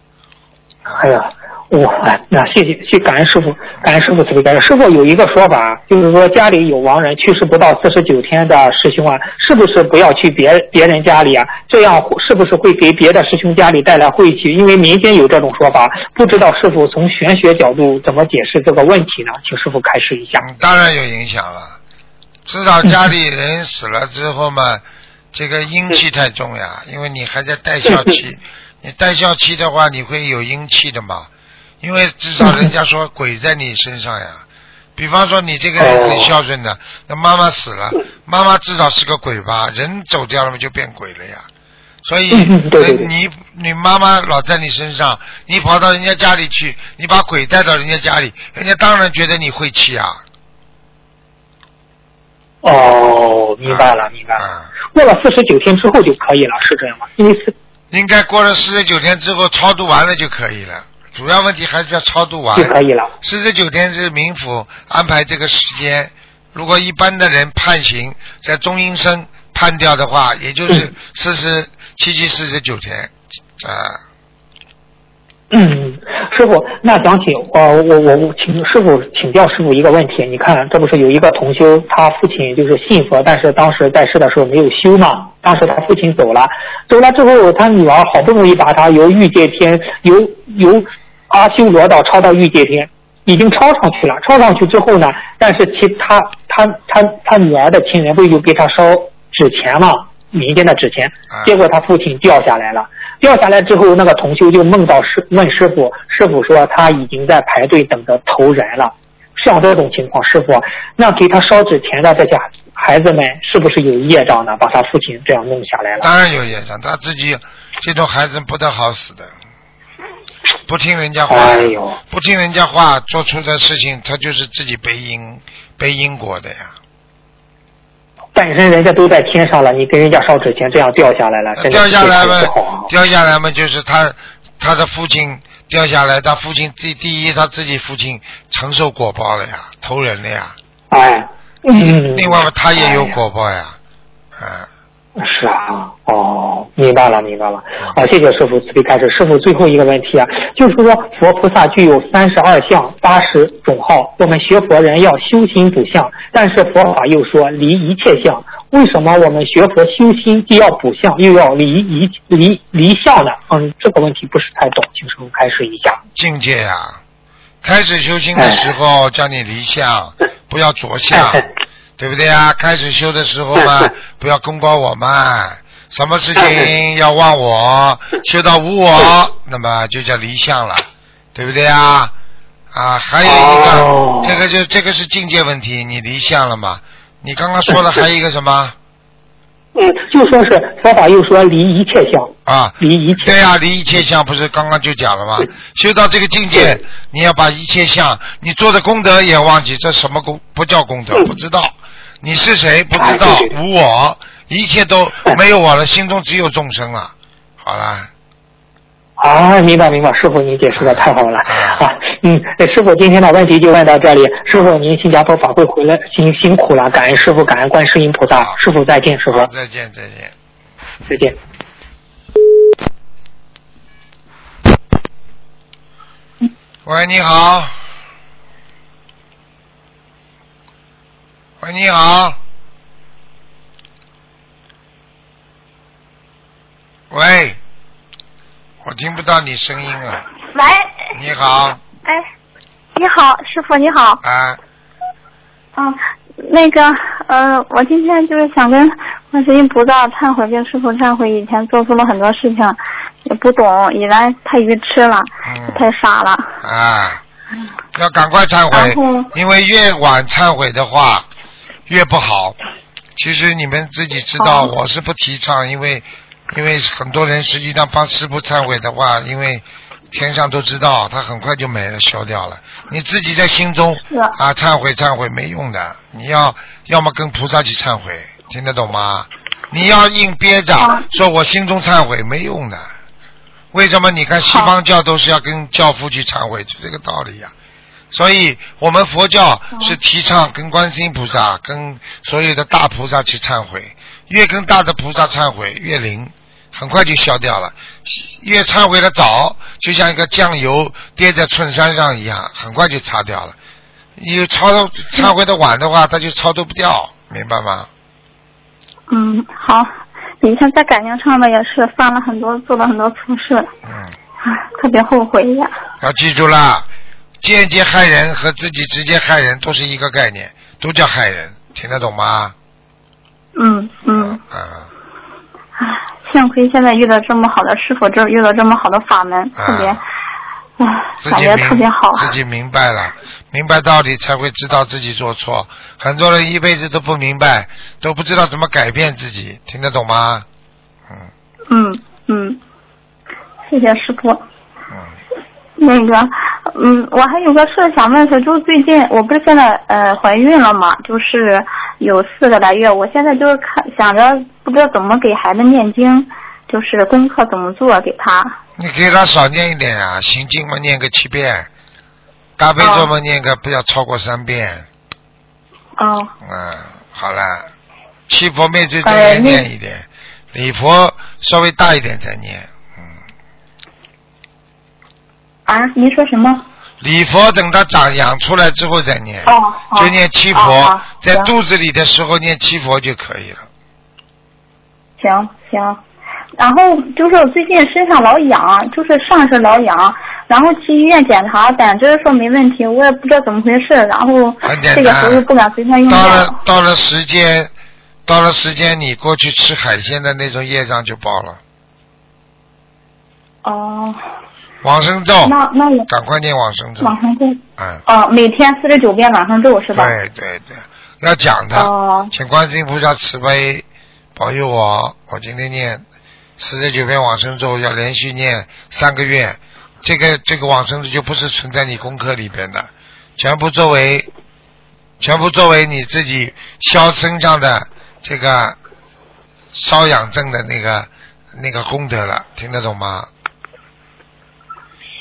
哎呀，我哎那谢谢谢感恩师傅，感恩师傅慈悲。师傅有一个说法，就是说家里有亡人去世不到四十九天的师兄啊，是不是不要去别别人家里啊？这样是不是会给别的师兄家里带来晦气？因为民间有这种说法，不知道师傅从玄学角度怎么解释这个问题呢？请师傅开示一下。嗯当然有影响了。至少家里人死了之后嘛，这个阴气太重呀，因为你还在带孝气，你带孝气的话，你会有阴气的嘛。因为至少人家说 鬼在你身上呀。比方说你这个人很孝顺的，那妈妈死了，妈妈至少是个鬼吧，人走掉了嘛就变鬼了呀。所以你你妈妈老在你身上，你跑到人家家里去，你把鬼带到人家家里，人家当然觉得你晦气啊。哦，明白了，明白了。啊过了四十九天之后就可以了，是这样吗？因为是应该过了四十九天之后超度完了就可以了。主要问题还是要超度完就。可以了。四十九天是冥府安排这个时间，如果一般的人判刑在中阴身判掉的话，也就是四十七七四十九天啊。嗯，师傅，那讲起呃，我我我请师傅请教师傅一个问题，你看这不是有一个同修，他父亲就是信佛，但是当时在世的时候没有修嘛，当时他父亲走了，走了之后，他女儿好不容易把他由欲界天由由阿修罗道超到欲界天，已经超上去了，超上去之后呢，但是其他他他他女儿的亲人不是就给他烧纸钱嘛，民间的纸钱啊，结果他父亲掉下来了。掉下来之后，那个同修就梦到师问师傅，师傅说他已经在排队等着投人了。像这种情况，师傅，那给他烧纸钱的这些孩子们是不是有业障呢？把他父亲这样弄下来了。当然有业障，他自己这种孩子不得好死的，不听人家话，哎，不听人家话，做出的事情他就是自己背因背因果的呀。本身人家都在天上了，你给人家烧纸钱，这样掉下来了，真的掉下来嘛掉下来嘛，就是他他的父亲掉下来，他父亲第第一他自己父亲承受果报了呀，投人了呀。哎，嗯，另外嘛，他也有果报呀，嗯，是啊，哦，明白了，明白了。啊，谢谢师傅慈悲开示。师傅最后一个问题啊，就是说佛菩萨具有三十二相、八十种号，我们学佛人要修心补相，但是佛法又说离一切相。为什么我们学佛修心既要补相，又要离一离离相呢？嗯，这个问题不是太懂，请师傅开示一下。境界呀。开始修心的时候叫你离相，不要着相，对不对啊？开始修的时候嘛，不要功高我慢，什么事情要忘我，修到无我，那么就叫离相了，对不对啊？啊，还有一个，哦这个就这个是境界问题，你离相了嘛？你刚刚说了还有一个什么嗯，就说是佛法又说离一切相，啊？离一切。对呀、离一切相不是刚刚就讲了吗？修到这个境界，你要把一切相，你做的功德也忘记，这什么功不叫功德？嗯不知道你是谁，不知道无我，一切都没有我了，心中只有众生了。好了，啊明白明白师傅您解释的太好了。啊嗯师傅今天的问题就问到这里。师傅您新加坡法会回来辛辛苦了感恩师傅感恩观世音菩萨。师傅再见师傅。再见再见。再见。喂你好。喂你好。喂。我听不到你声音啊。喂，你好，哎，你好，师傅你好，啊，嗯，那个呃，我今天就是想跟观世音菩萨忏悔，跟师傅忏悔，以前做出了很多事情，也不懂，以来太愚痴了，嗯。太傻了，啊，要赶快忏悔，因为越晚忏悔的话越不好。其实你们自己知道，哦我是不提倡，因为因为很多人实际上帮师傅忏悔的话，因为天上都知道，他很快就没了，消掉了。你自己在心中是啊啊忏悔忏悔没用的，你要要么跟菩萨去忏悔，听得懂吗？你要硬憋着好说我心中忏悔没用的。为什么你看西方教都是要跟教父去忏悔，就这个道理呀、所以我们佛教是提倡跟观世音菩萨、跟所有的大菩萨去忏悔，越跟大的菩萨忏悔越灵，很快就消掉了。越忏悔的早，就像一个酱油跌在衬衫上一样，很快就擦掉了。你超度忏悔的晚的话，它就超度不掉，明白吗？嗯，好，以前在感情上面也是犯了很多，做了很多错事，嗯，唉，特别后悔呀，要记住啦，间接害人和自己直接害人都是一个概念，都叫害人，听得懂吗？嗯嗯。啊，唉，幸亏现在遇到这么好的师傅，这遇到这么好的法门，特别，唉，感觉特别好。自己明白了，明白道理才会知道自己做错。很多人一辈子都不明白，都不知道怎么改变自己，听得懂吗？嗯嗯嗯，谢谢师傅。嗯，那个，嗯，我还有个事想问是，就是最近我不是现在呃怀孕了嘛，就是有四个来月，我现在就是看想着不知道怎么给孩子念经，就是功课怎么做给他。你给他少念一点啊，心经嘛念个七遍，大悲咒嘛念个不要超过三遍。哦，嗯，好了，七佛灭罪真呃言念一点，礼佛稍微大一点再念。嗯，啊，您说什么？礼佛等它长养出来之后再念，哦，哦就念七佛，在肚子里的时候念七佛就可以了。行行，然后就是我最近身上老痒，就是上身老痒，然后去医院检查，胆汁说没问题，我也不知道怎么回事，然后这个时候又不敢随便用到了。到了时间，到了时间，你过去吃海鲜的那种业障就爆了。哦，往生咒，那那我赶快念往生咒。往生咒，嗯，哦，每天四十九遍往生咒是吧？对对对，要讲的，哦请观世音菩萨慈悲保佑我，我今天念四十九遍往生咒，要连续念三个月。这个这个往生咒就不是存在你功课里边的，全部作为全部作为你自己消身上的这个瘙痒症的那个那个功德了，听得懂吗？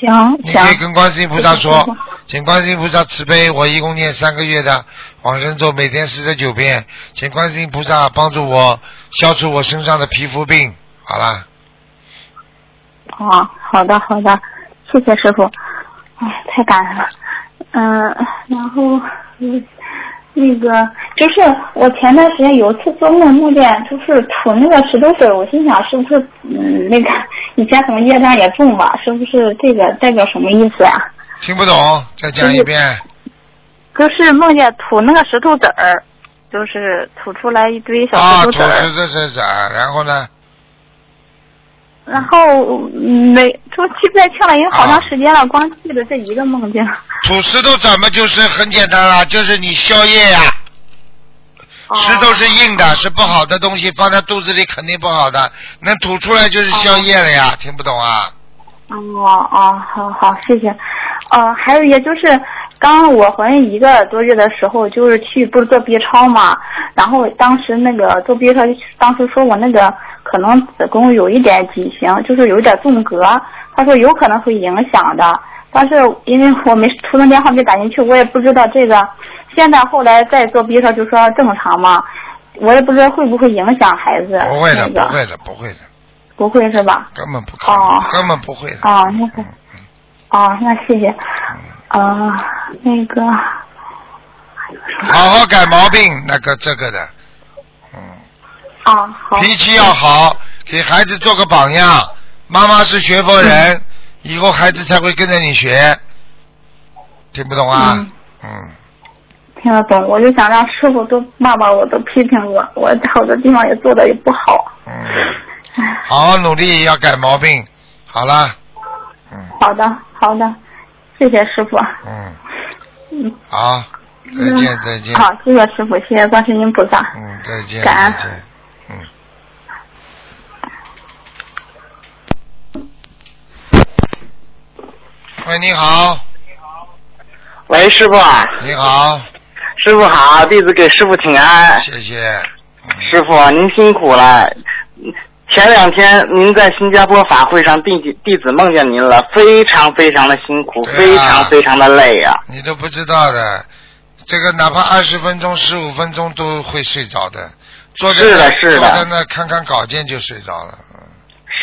行你可以行，跟观世音菩萨说，请观世音菩萨慈悲，我一共念三个月的往生咒，每天四十九遍，请观世音菩萨帮助我消除我身上的皮肤病。好啦，哦，好的好的，谢谢师傅，哎，太感恩了。嗯，然后嗯，那个就是我前段时间有一次做梦，梦见就是吐那个石头子儿，我心想是不是嗯那个以前可能业障也重吧，是不是这个代表什么意思呀、听不懂，再讲一遍。就是梦见吐那个石头子儿，就是吐出来一堆小啊，石头子儿，吐石头子儿，然后呢？然后嗯没就记不太清了，因为好长时间了，光记得这一个梦境。吐石头怎么就是很简单了，就是你宵夜呀、哦石头是硬的，是不好的东西，放在肚子里肯定不好的，能吐出来就是宵夜了呀，听不懂啊？哦哦，好好，谢谢。呃，还有也就是，刚我怀孕一个多月的时候，就是去不是做 B 超嘛，然后当时那个做 B 超，当时说我那个可能子宫有一点畸形，就是有一点纵隔，他说有可能会影响的，但是因为我没出生电话没打进去，我也不知道这个。现在后来再做 B 超就说正常嘛，我也不知道会不会影响孩子。不会的，那个不会的，不会的，不会是吧？根本不可能，哦根本不会的。哦，那个哦，那谢谢。嗯，啊，那个，好好改毛病，那个这个的，嗯，啊，好。脾气要好，给孩子做个榜样。妈妈是学佛人，以后孩子才会跟着你学。听不懂啊？嗯嗯，听得懂，我就想让师傅都骂骂我，都批评我，我好多地方也做的也不好。嗯，好好努力，要改毛病。好了，嗯好的，好的，谢谢师傅。嗯，嗯，好，再见再见。好，谢谢师傅，谢谢观世音菩萨。嗯，再见感恩再见。嗯。喂，你好，喂，师傅啊，你好，师傅好，弟子给师傅请安。谢谢。嗯师傅，您辛苦了。前两天您在新加坡法会上，弟子弟子梦见您了，非常非常的辛苦，啊非常非常的累啊。你都不知道的，这个哪怕二十分钟、十五分钟都会睡着的，坐在那是的是的坐在那看看稿件就睡着了。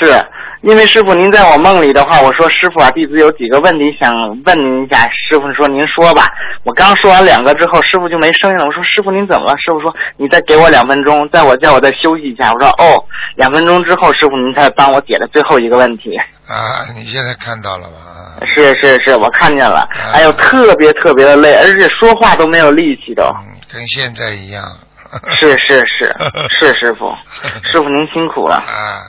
嗯是因为师傅您在我梦里的话，我说师傅啊，弟子有几个问题想问您一下。师傅说您说吧。我刚说完两个之后，师傅就没声音了。我说师傅您怎么了？师傅说你再给我两分钟，在我叫我再休息一下。我说哦，两分钟之后，师傅您才帮我解的最后一个问题。啊，你现在看到了吧？啊 是是是，我看见了。啊哎呦，特别特别的累，而且说话都没有力气都。嗯，跟现在一样。是是是 是师傅，师傅您辛苦了。啊，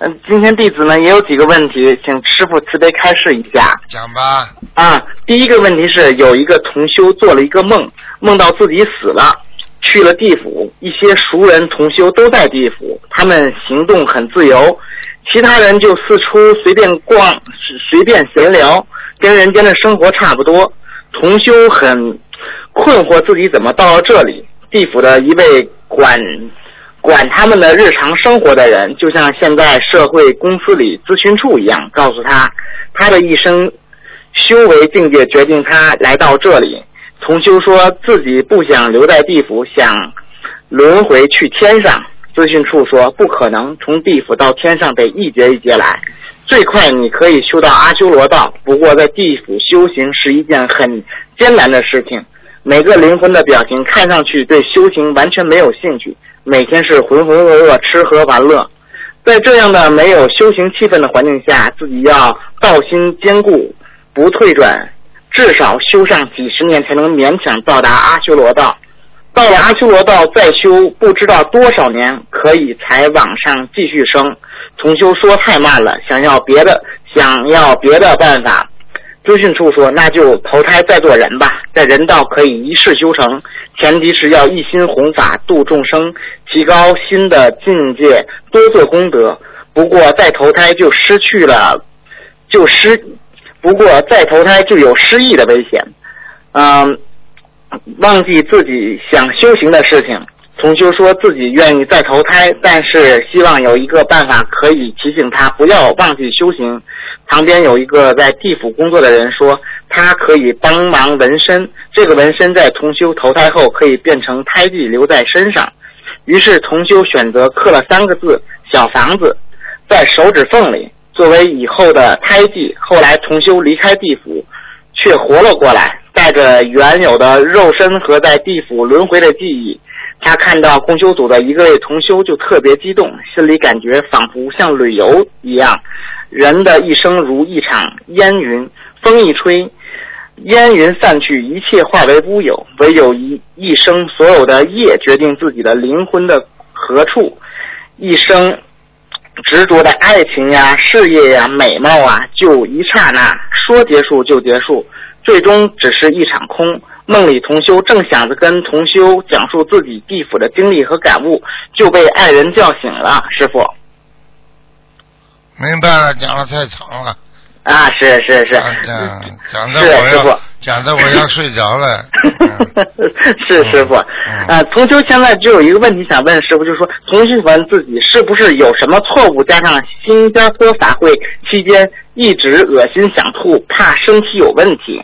嗯，嗯，今天弟子呢也有几个问题，请师傅慈悲开示一下。讲吧。啊，第一个问题是有一个同修做了一个梦，梦到自己死了，去了地府，一些熟人同修都在地府，他们行动很自由，其他人就四处随便逛，随便闲聊，跟人间的生活差不多。同修很困惑自己怎么到了这里。地府的一位管管他们的日常生活的人，就像现在社会公司里咨询处一样，告诉他他的一生修为境界决定他来到这里。重修说自己不想留在地府，想轮回去天上。咨询处说不可能，从地府到天上得一节一节来。最快你可以修到阿修罗道，不过在地府修行是一件很艰难的事情。每个灵魂的表情看上去对修行完全没有兴趣，每天是浑浑噩噩吃喝玩乐。在这样的没有修行气氛的环境下，自己要道心坚固，不退转，至少修上几十年才能勉强到达阿修罗道。到了阿修罗道再修，不知道多少年可以才往上继续升。重修说太慢了，想要别的，想要别的办法。资讯处说，那就投胎再做人吧，在人道可以一世修成，前提是要一心弘法度众生，提高新的境界，多做功德。不过再投胎就失去了，就失，不过再投胎就有失忆的危险。嗯，忘记自己想修行的事情。同修说自己愿意再投胎，但是希望有一个办法可以提醒他不要忘记修行。旁边有一个在地府工作的人说，他可以帮忙纹身，这个纹身在同修投胎后可以变成胎记留在身上。于是同修选择刻了三个字“小房子”在手指缝里，作为以后的胎记。后来同修离开地府，却活了过来，带着原有的肉身和在地府轮回的记忆。他看到共修组的一个位同修就特别激动，心里感觉仿佛像旅游一样。人的一生如一场烟云，风一吹，烟云散去，一切化为乌有。唯有一一生所有的业决定自己的灵魂的何处。一生执着的爱情呀、事业呀、美貌啊，就一刹那说结束就结束，最终只是一场空。梦里同修正想着跟同修讲述自己地府的经历和感悟，就被爱人叫醒了。师傅明白了，讲的太长了，啊，是是是，讲讲讲的我要讲的我要睡着了。嗯 是师傅，嗯啊，同修现在只有一个问题想问师傅，就是说同修问自己是不是有什么错误，加上新加坡法会期间一直恶心想吐，怕身体有问题。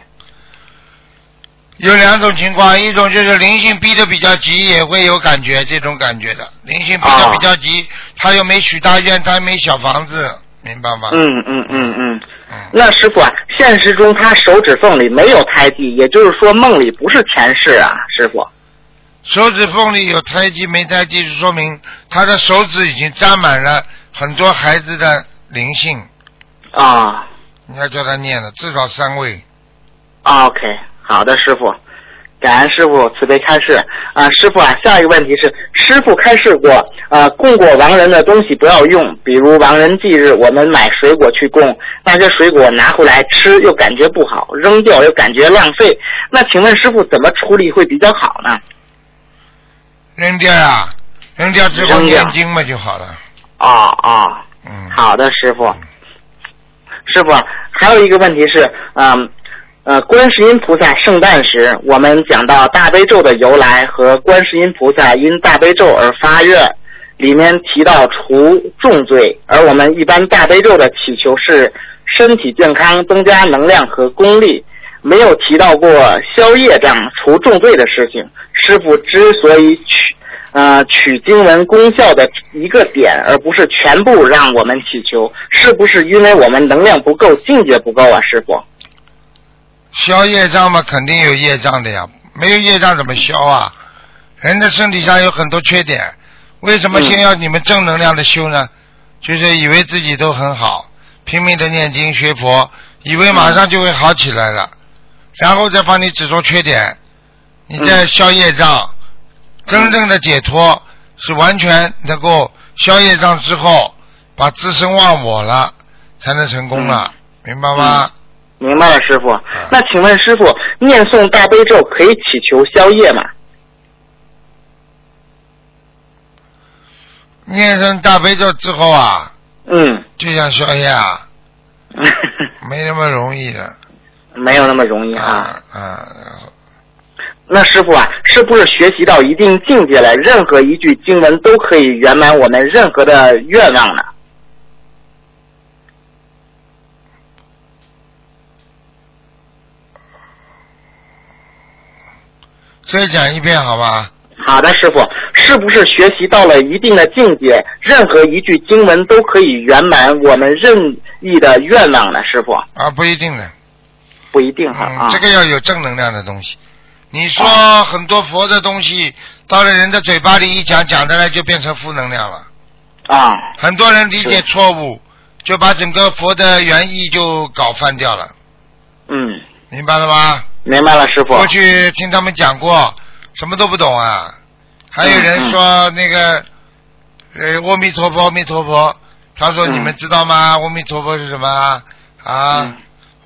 有两种情况，一种就是灵性逼得比较急，也会有感觉这种感觉的。灵性逼得比较急，他又没许大愿，他又没小房子，明白吗？嗯嗯嗯嗯。嗯那师傅啊，现实中他手指缝里没有胎记，也就是说梦里不是前世啊，师傅。手指缝里有胎记没胎记，说明他的手指已经沾满了很多孩子的灵性。啊你要叫他念了，至少三位。啊，OK，好的，师傅，感恩师傅慈悲开示啊，师傅啊，下一个问题是，师傅开示过啊，供过亡人的东西不要用，比如亡人忌日，我们买水果去供，那些水果拿回来吃又感觉不好，扔掉又感觉浪费，那请问师傅怎么处理会比较好呢？扔掉啊，扔掉之后念经嘛就好了。啊啊，嗯。好的，师傅。师傅，还有一个问题是，嗯，呃，观世音菩萨圣诞时，我们讲到大悲咒的由来和观世音菩萨因大悲咒而发愿，里面提到除重罪，而我们一般大悲咒的祈求是身体健康、增加能量和功力，没有提到过消业障、除重罪的事情。师傅之所以取呃，取经文功效的一个点，而不是全部让我们祈求，是不是因为我们能量不够、境界不够啊，师傅？消业障嘛，肯定有业障的呀，没有业障怎么消啊？人的身体上有很多缺点，为什么嗯先要你们正能量的修呢？就是以为自己都很好，拼命的念经学佛，以为马上就会好起来了，然后再帮你指出缺点，你再消业障，真正的解脱是完全能够消业障之后，把自身忘我了，才能成功了，明白吗？明白了，师傅。那请问师傅，念诵大悲咒可以祈求消业吗？念诵大悲咒之后啊，嗯，就像消业啊，没那么容易的。没有那么容易哈。啊啊，那师傅啊，是不是学习到一定境界了，任何一句经文都可以圆满我们任何的愿望呢？再讲一遍好吧？好的，师傅，是不是学习到了一定的境界，任何一句经文都可以圆满我们任意的愿望呢？师傅，啊，不一定的。不一定哈嗯，啊。这个要有正能量的东西。你说很多佛的东西到了人的嘴巴里一讲，讲的来就变成负能量了。啊，很多人理解错误，就把整个佛的原意就搞翻掉了，嗯，明白了吗？明白了，师傅。过去听他们讲过，什么都不懂啊。还有人说那个，呃，阿弥陀佛，阿弥陀佛。他说：“嗯你们知道吗？阿弥陀佛是什么啊？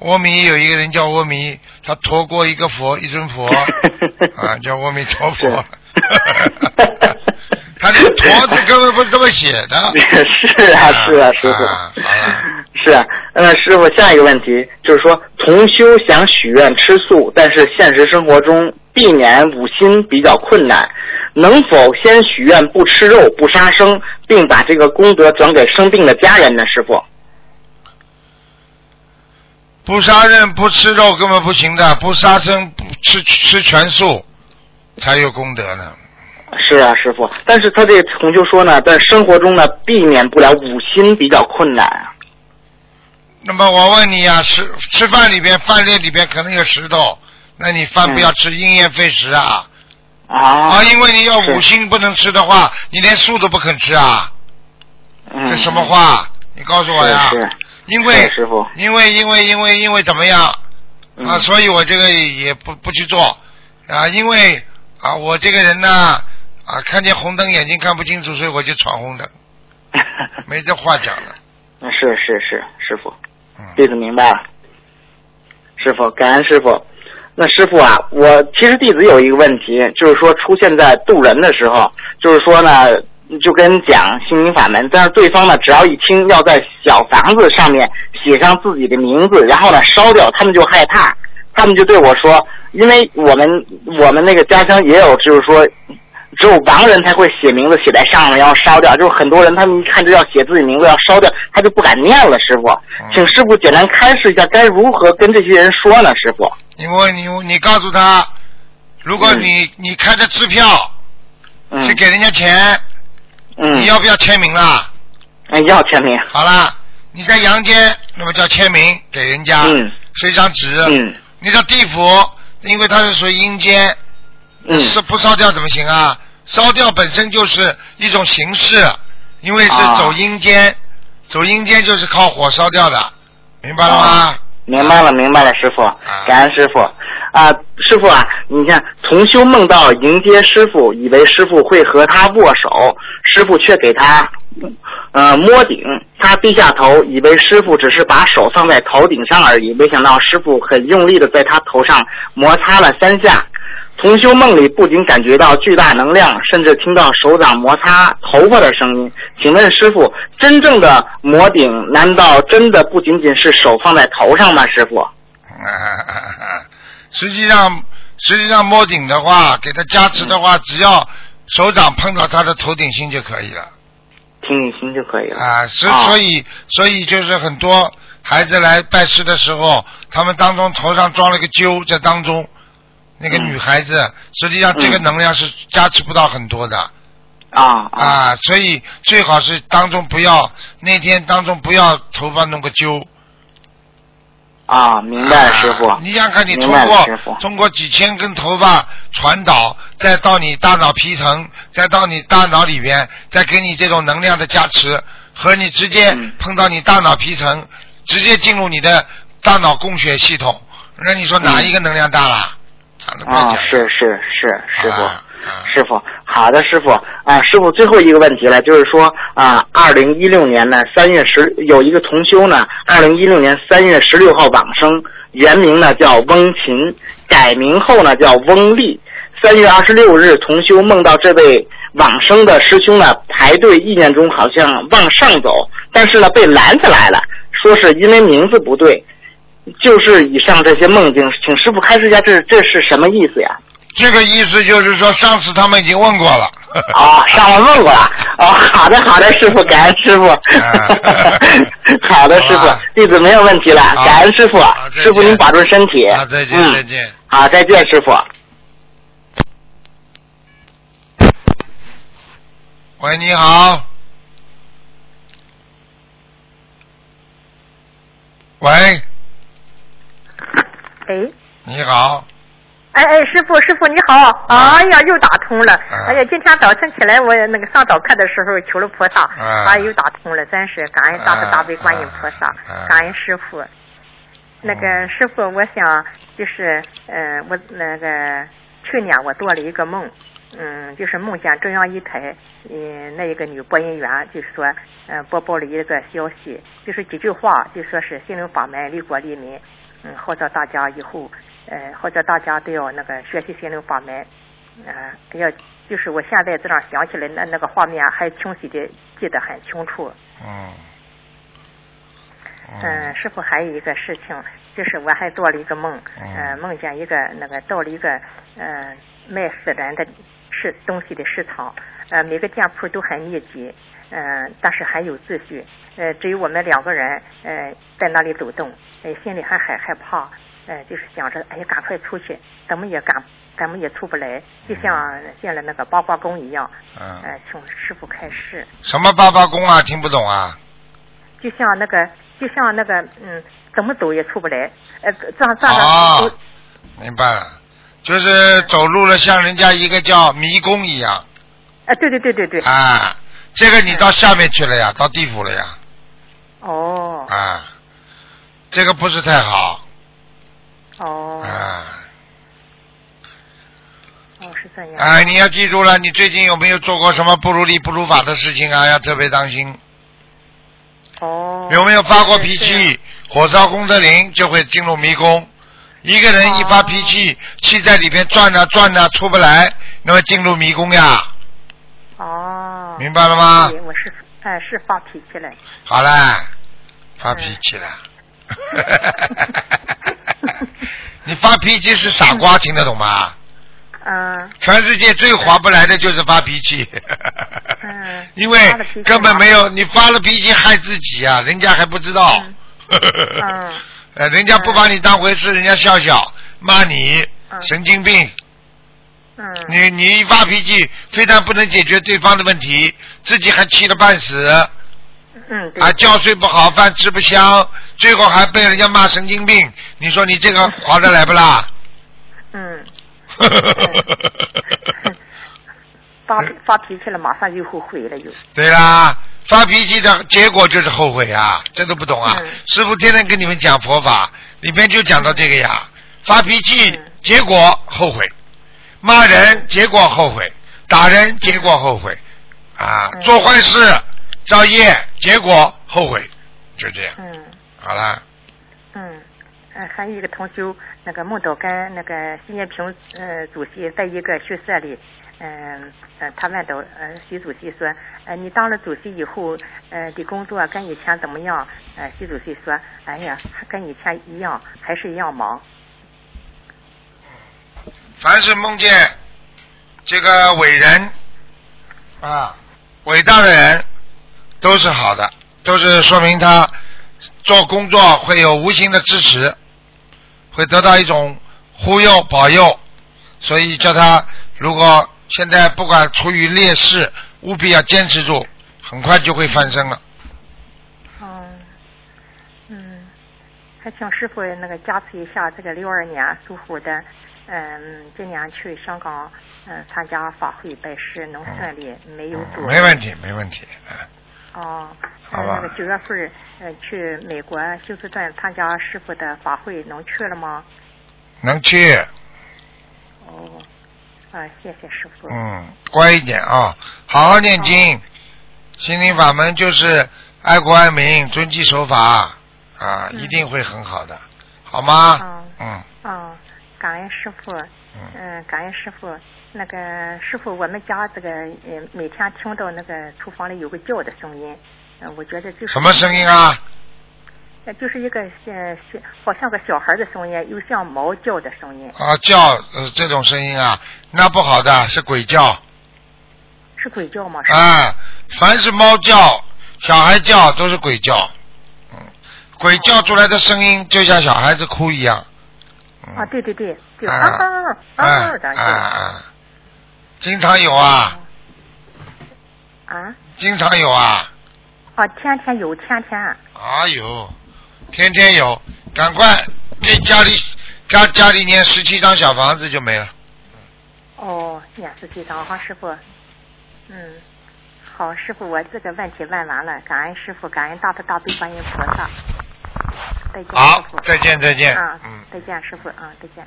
阿弥有一个人叫阿弥，他驮过一个佛，一尊佛 啊，叫阿弥陀佛。他这个陀字根本不是这么写的。是啊，是啊，师傅。啊好了，是啊，呃，师傅，下一个问题就是说，同修想许愿吃素，但是现实生活中避免五辛比较困难，能否先许愿不吃肉、不杀生，并把这个功德转给生病的家人呢？师傅？不杀人不吃肉根本不行的，不杀生不吃吃全素才有功德呢。是啊，师傅。但是他这个同修说呢，在生活中呢，避免不了五辛比较困难啊。那么我问你呀、吃吃饭里边饭粒里边可能有石头，那你饭不要吃，因噎废食啊！啊啊，因为你要五星不能吃的话，你连素都不肯吃啊！嗯这什么话？你告诉我呀！因为师傅因为因为因为因为怎么样嗯啊？所以我这个也不不去做啊，因为啊我这个人呢啊看见红灯眼睛看不清楚，所以我就闯红灯，没这话讲的。是是是，师傅。嗯，弟子明白了，师傅，感恩师傅。那师傅啊，我其实弟子有一个问题，就是说出现在渡人的时候，就是说呢，就跟讲心灵法门，但是对方呢，只要一听要在小房子上面写上自己的名字，然后呢烧掉，他们就害怕，他们就对我说，因为我们我们那个家乡也有，就是说。只有亡人才会写名字写在上面，然后烧掉。就是很多人他们一看就要写自己名字要烧掉，他就不敢念了。师傅，请师傅简单开示一下，该如何跟这些人说呢？师傅，因为你你告诉他，如果你、你开的支票嗯去给人家钱，嗯，你要不要签名啦？嗯要签名，好啦，你在阳间，那么叫签名给人家，嗯是一张纸。嗯你到地府，因为它是属于阴间，嗯是不烧掉怎么行啊？烧掉本身就是一种形式，因为是啊走阴间，走阴间就是靠火烧掉的，明白了吗？明白了，明白了，师傅，感恩师傅。啊，师傅啊，你看同修梦到迎接师傅，以为师傅会和他握手，师傅却给他呃摸顶，他低下头，以为师傅只是把手放在头顶上而已，没想到师傅很用力的在他头上摩擦了三下。同修梦里不仅感觉到巨大能量，甚至听到手掌摩擦头发的声音。请问师傅，真正的摩顶难道真的不仅仅是手放在头上吗？师傅？实际上，实际上摸顶的话，给他加持的话，只要手掌碰到他的头顶心就可以了。听你心就可以了。啊，所啊所以所以就是很多孩子来拜师的时候，他们当中头上装了个揪在当中，那个嗯女孩子，实际上这个嗯能量是加持不到很多的。啊啊啊，所以最好是当中不要那天当中不要头发弄个揪。啊！明白了，师傅啊。你想想看，你通过通过几千根头发传导，再到你大脑皮层，再到你大脑里边，再给你这种能量的加持，和你直接嗯碰到你大脑皮层，直接进入你的大脑供血系统，那你说哪一个能量大了？啊，是是是，师傅。师傅，好的，师傅啊，师傅最后一个问题了，就是说啊，二零一六年呢三月十有一个同修呢，二零一六年三月十六号往生，原名呢叫翁琴，改名后呢叫翁丽。三月二十六日，同修梦到这位往生的师兄呢排队意念中好像往上走，但是呢被拦下来了，说是因为名字不对。就是以上这些梦境，请师傅开示一下，这这是什么意思呀？这个意思就是说，上次他们已经问过了。哦，上次问过了。哦，好的好的，师傅，感恩师傅。好的，师傅，弟子没有问题了，感恩师傅。师傅您保重身体。啊，再见嗯再见。好，再见，师傅。喂，你好。喂，哎，你好，哎哎，师傅师傅你好，啊哎呀又打通了，啊哎呀今天早晨起来我那个上早课的时候求了菩萨，啊哎又打通了，真是感恩大慈大悲观音菩萨，啊感恩师傅。那个师傅，我想就是，嗯、我那个去年我做了一个梦，嗯，就是梦见中央一台，嗯，那一个女播音员，就是说，嗯、播报了一个消息，就是几句话，就说是心灵法门利国利民，嗯，或者大家以后，呃，或者大家都要那个学习心灵法门，呃，要就是我现在这样想起来，那那个画面还清晰的记得很清楚。嗯，嗯，师傅还有一个事情，就是我还做了一个梦，嗯呃，梦见一个那个到了一个呃卖死人的市东西的市场，呃，每个店铺都很密集，嗯、但是很有秩序，呃，只有我们两个人，呃，在那里走动，呃，心里还很害怕，呃，就是想着，哎呀，赶快出去，怎么也赶，怎么也出不来，就像进了那个八卦宫一样，嗯，呃，请师傅开示。什么八卦宫啊？听不懂啊？就像那个，就像那个，嗯，怎么走也出不来，呃，这样这样哦，明白了，就是走路了，像人家一个叫迷宫一样呃，对对对对对，啊。这个你到下面去了呀，到地府了呀，哦啊，这个不是太好哦啊。哦，是这样。哎，你要记住了，你最近有没有做过什么不如理不如法的事情啊？要特别当心。哦。有没有发过脾气？火烧功德林就会进入迷宫。一个人一发脾气，气在里边转啊转啊出不来，那么进入迷宫呀。哦。明白了吗，我是哎是发脾气了。好啦，发脾气了。你发脾气是傻瓜，听得懂吗？嗯全世界最划不来的就是发脾气。嗯。因为根本没有，你发了脾气害自己啊，人家还不知道。嗯 呃，人家不把你当回事，人家笑笑骂你嗯神经病。嗯。你你一发脾气，非但不能解决对方的问题，自己还气得半死，嗯。啊，觉睡不好，饭吃不香，最后还被人家骂神经病。你说你这个划得来不啦？嗯。发发脾气了，马上就后悔了，又。对啦，发脾气的结果就是后悔啊，这都不懂啊！嗯师傅天天跟你们讲佛法，里面就讲到这个呀，发脾气嗯结果后悔，骂人结果后悔，打人结果后悔，啊，嗯做坏事造业结果后悔，就这样，嗯好了，嗯嗯，还有一个同修，那个梦到跟那个习近平呃主席在一个宿舍里，嗯呃，他问到呃习主席说，呃你当了主席以后，呃的工作跟以前怎么样？呃习主席说，哎呀，还跟以前一样，还是一样忙。凡是梦见这个伟人啊，伟大的人，都是好的，都是说明他做工作会有无形的支持，会得到一种忽悠保佑，所以叫他如果现在不管处于劣势，务必要坚持住，很快就会翻身了。嗯。嗯，还请师傅那个加持一下这个六二年属虎的，嗯，今年去香港嗯参加法会拜师能顺利，没有阻碍。没问题，没问题。嗯哦，好吧呃那个九月份儿呃去美国休斯顿参加师傅的法会，能去了吗？能去，哦，啊，谢谢师傅。嗯，乖一点啊，好好念经。心灵法门就是爱国爱民、遵纪守法啊，嗯一定会很好的，好吗？嗯嗯嗯，感恩师傅。嗯，嗯，感恩师傅。那个师傅，我们家这个呃，每天听到那个厨房里有个叫的声音，嗯、我觉得就是什么声音啊？呃，就是一个呃小，好像个小孩的声音，又像猫叫的声音，啊，叫呃这种声音啊，那不好的，是鬼叫是鬼叫吗？啊。凡是猫叫、小孩叫都是鬼叫，嗯，鬼叫出来的声音就像小孩子哭一样。嗯、啊，对对对，对啊啊啊啊啊的啊啊！经常有啊，啊经常有啊，啊，天天有，天天。啊有，天天有，赶快给家里家家里念十七张小房子就没了。哦，念十七张哈，师傅。嗯，好，师傅，我这个问题问完了，感恩师傅，感恩大慈大悲观音菩萨。再见，好。再见再见。啊，嗯。再见，师傅，啊，再见。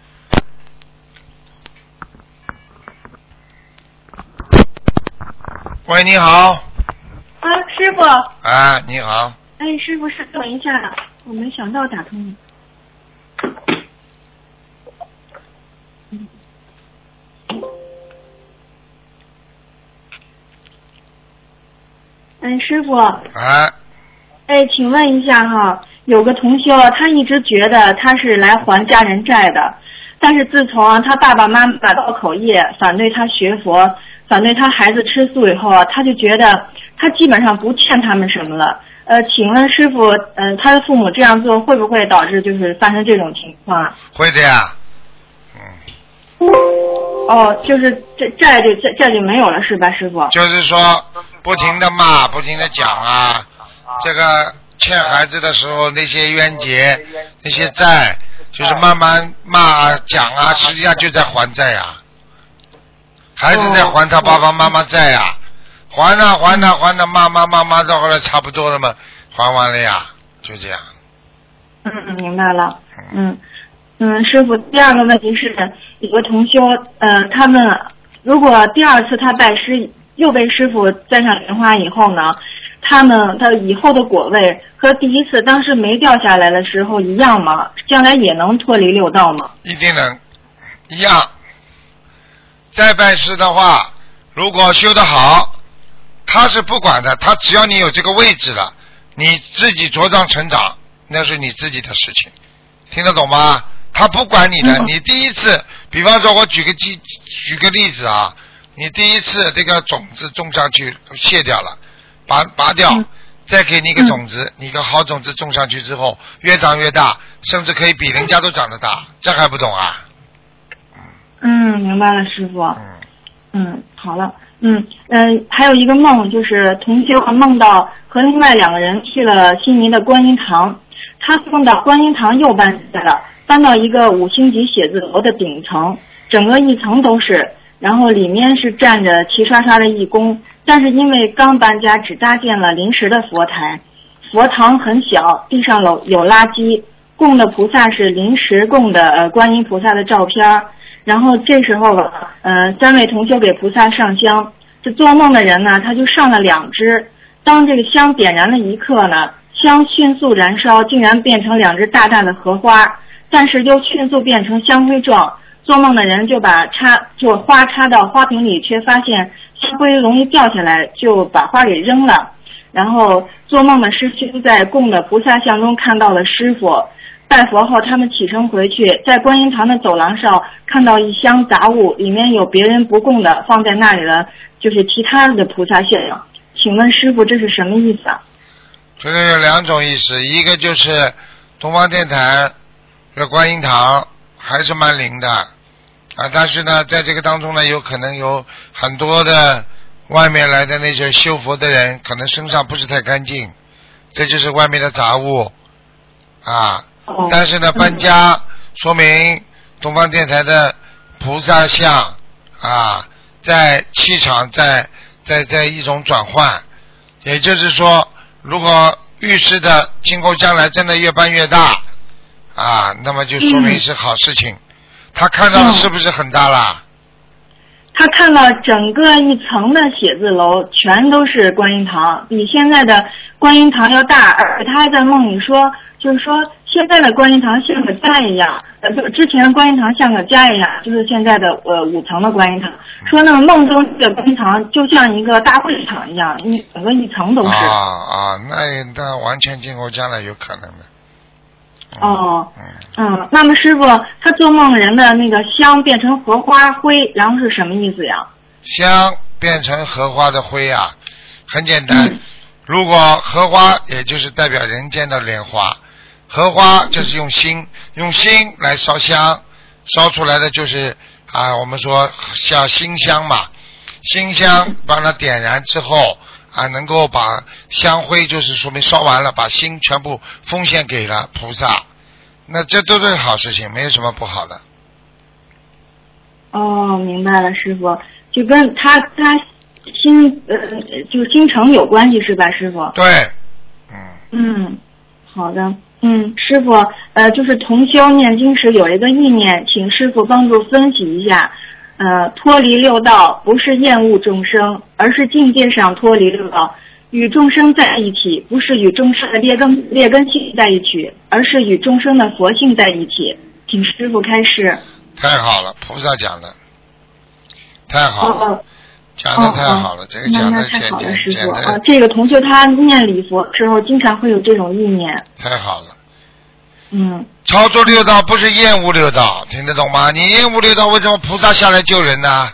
喂，你好，啊，师傅，啊，你好，哎，师傅，是等一下，我没想到打通你。哎，师傅，哎，哎，请问一下哈，有个同修，他一直觉得他是来还家人债的，但是自从他爸爸妈妈造口业，反对他学佛，反对他孩子吃素以后啊，他就觉得他基本上不欠他们什么了。呃，请问师傅，嗯、他的父母这样做会不会导致就是发生这种情况啊？会的呀，嗯，哦，就是这债就债债就没有了是吧，师傅？就是说不停的骂，不停的讲啊，这个欠孩子的时候那些冤结、那些债，就是慢慢骂啊讲啊，实际上就在还债呀、孩子在还他爸爸妈妈债呀、还呐、还呐、还呐、骂骂骂骂到后来差不多了嘛，还完了呀，就这样。嗯嗯，明白了。嗯嗯，师傅，第二个问题是，有个同修，呃，他们如果第二次他拜师又被师傅栽上莲花以后呢，他呢他以后的果位和第一次当时没掉下来的时候一样吗？将来也能脱离六道吗？一定能一样。再拜师的话，如果修得好，他是不管的，他只要你有这个位置了，你自己茁壮成长，那是你自己的事情，听得懂吗？他不管你的，嗯你第一次，比方说，我举个举举个例子啊，你第一次这个种子种上去卸掉了，拔拔掉，嗯再给你一个种子，你一个好种子种上去之后，越长越大，甚至可以比人家都长得大，这还不懂啊？嗯，明白了，师傅。嗯，嗯，好了，嗯嗯、呃还有一个梦，就是同修梦到和另外两个人去了悉尼的观音堂，他梦到观音堂又搬下来了，搬到一个五星级写字楼的顶层，整个一层都是。然后里面是站着齐刷刷的义工，但是因为刚搬家，只搭建了临时的佛台，佛堂很小，地上有有垃圾，供的菩萨是临时供的呃观音菩萨的照片，然后这时候呃三位同修给菩萨上香，这做梦的人呢他就上了两支，当这个香点燃了一刻呢，香迅速燃烧，竟然变成两只大大的荷花，但是又迅速变成香灰状。做梦的人就把插就花插到花瓶里，却发现香灰容易掉下来，就把花给扔了。然后做梦的师兄在供的菩萨像中看到了师傅，拜佛后他们启程回去，在观音堂的走廊上看到一箱杂物，里面有别人不供的放在那里的，就是其他的菩萨像。请问师傅这是什么意思啊？这个有两种意思，一个就是东方电台的观音堂还是蛮灵的啊，但是呢，在这个当中呢，有可能有很多的外面来的那些修佛的人，可能身上不是太干净，这就是外面的杂物啊。哦但是呢，搬家说明东方电台的菩萨像啊，在气场在在在一种转换，也就是说，如果预示的今后将来真的越办越大啊，那么就说明是好事情。他看到的是不是很大啦？他看到整个一层的写字楼全都是观音堂，比现在的观音堂要大，而且他还在梦里说，就是说现在的观音堂像个家一样，呃，就之前的观音堂像个家一样，就是现在的呃五层的观音堂。说那个梦中这个观音堂就像一个大会场一样，一整个一层都是。啊啊，那那完全今后将来有可能的。哦，嗯，嗯，那么师傅，他做梦人的那个香变成荷花灰，然后是什么意思呀？香变成荷花的灰啊，很简单。嗯如果荷花也就是代表人间的莲花，荷花就是用心用心来烧香，烧出来的就是啊，我们说像心香嘛，心香帮它点燃之后啊，能够把香灰就是说明烧完了，把心全部奉献给了菩萨，那这都是好事情，没有什么不好的。哦，明白了，师傅，就跟他他心呃，就是心诚有关系是吧，师傅？对，嗯。嗯，好的，嗯，师傅，呃，就是同修念经时有一个意念，请师傅帮助分析一下。呃，脱离六道不是厌恶众生，而是境界上脱离六道，与众生在一起，不是与众生的劣根劣根性在一起，而是与众生的佛性在一起。请师傅开示。太好了，菩萨讲的太好了。讲的太好了，这个讲的太好了，简简师傅啊，这个同学他念礼佛之后，经常会有这种意念，太好了。嗯，超出六道不是厌恶六道，听得懂吗？你厌恶六道，为什么菩萨下来救人呢？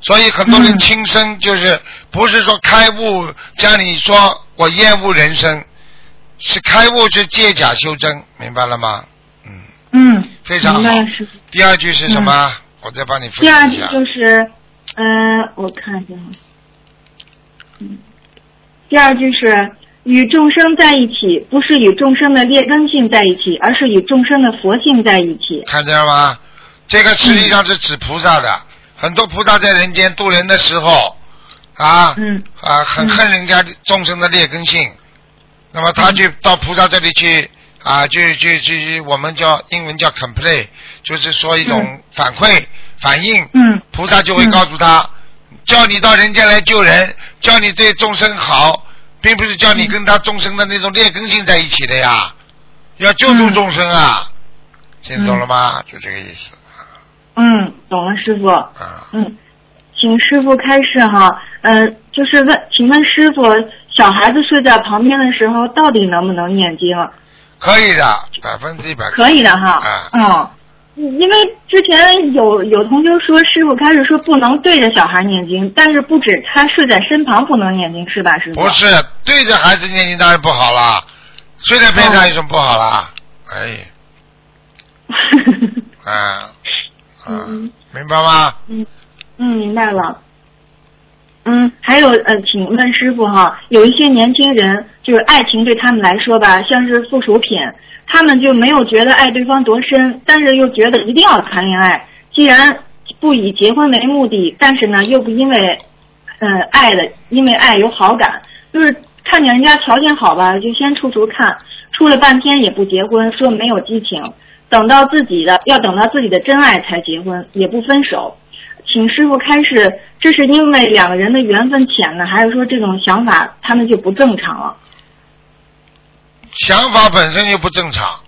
所以很多人嗯轻生就是不是说开悟，像你说我厌恶人生，是开悟是借假修真，明白了吗？嗯，嗯，非常好。第二句是什么？我再帮你分第二句析一下。就是，嗯、我看一下，嗯，第二句是与众生在一起，不是与众生的劣根性在一起，而是与众生的佛性在一起。看见了吗？这个实际上是指菩萨的，很多菩萨在人间渡人的时候，啊，嗯啊，很恨人家众生的劣根性，那么他就到菩萨这里去啊，就就就我们叫英文叫 complain，就是说一种嗯。反馈、反应，嗯。菩萨就会告诉他，叫你到人间来救人，叫你对众生好，并不是叫你跟他众生的那种劣根性在一起的呀，要救助众生啊，听懂了吗？就这个意思嗯，懂了，师傅。啊。嗯，请师傅开示哈。呃，就是问，请问师傅，小孩子睡在旁边的时候，到底能不能念经？可以的，百分之一百可以的哈。啊嗯。因为之前有有同学说，师傅开始说不能对着小孩念经，但是不止他睡在身旁不能念经，是吧，师傅？不是对着孩子念经当然不好啦，睡在边上有什么不好啦？哎，啊，啊嗯，明白吗？嗯，嗯，明白了。嗯，还有呃，请问师傅哈，有一些年轻人，就是爱情对他们来说吧，像是附属品，他们就没有觉得爱对方多深，但是又觉得一定要谈恋爱。既然不以结婚为目的，但是呢又不因为嗯、爱的，因为爱有好感，就是看见人家条件好吧，就先处处看，处了半天也不结婚，说没有激情，等到自己的要等到自己的真爱才结婚，也不分手。请师傅开始，这是因为两个人的缘分浅呢，还是说这种想法他们就不正常了？想法本身就不正常。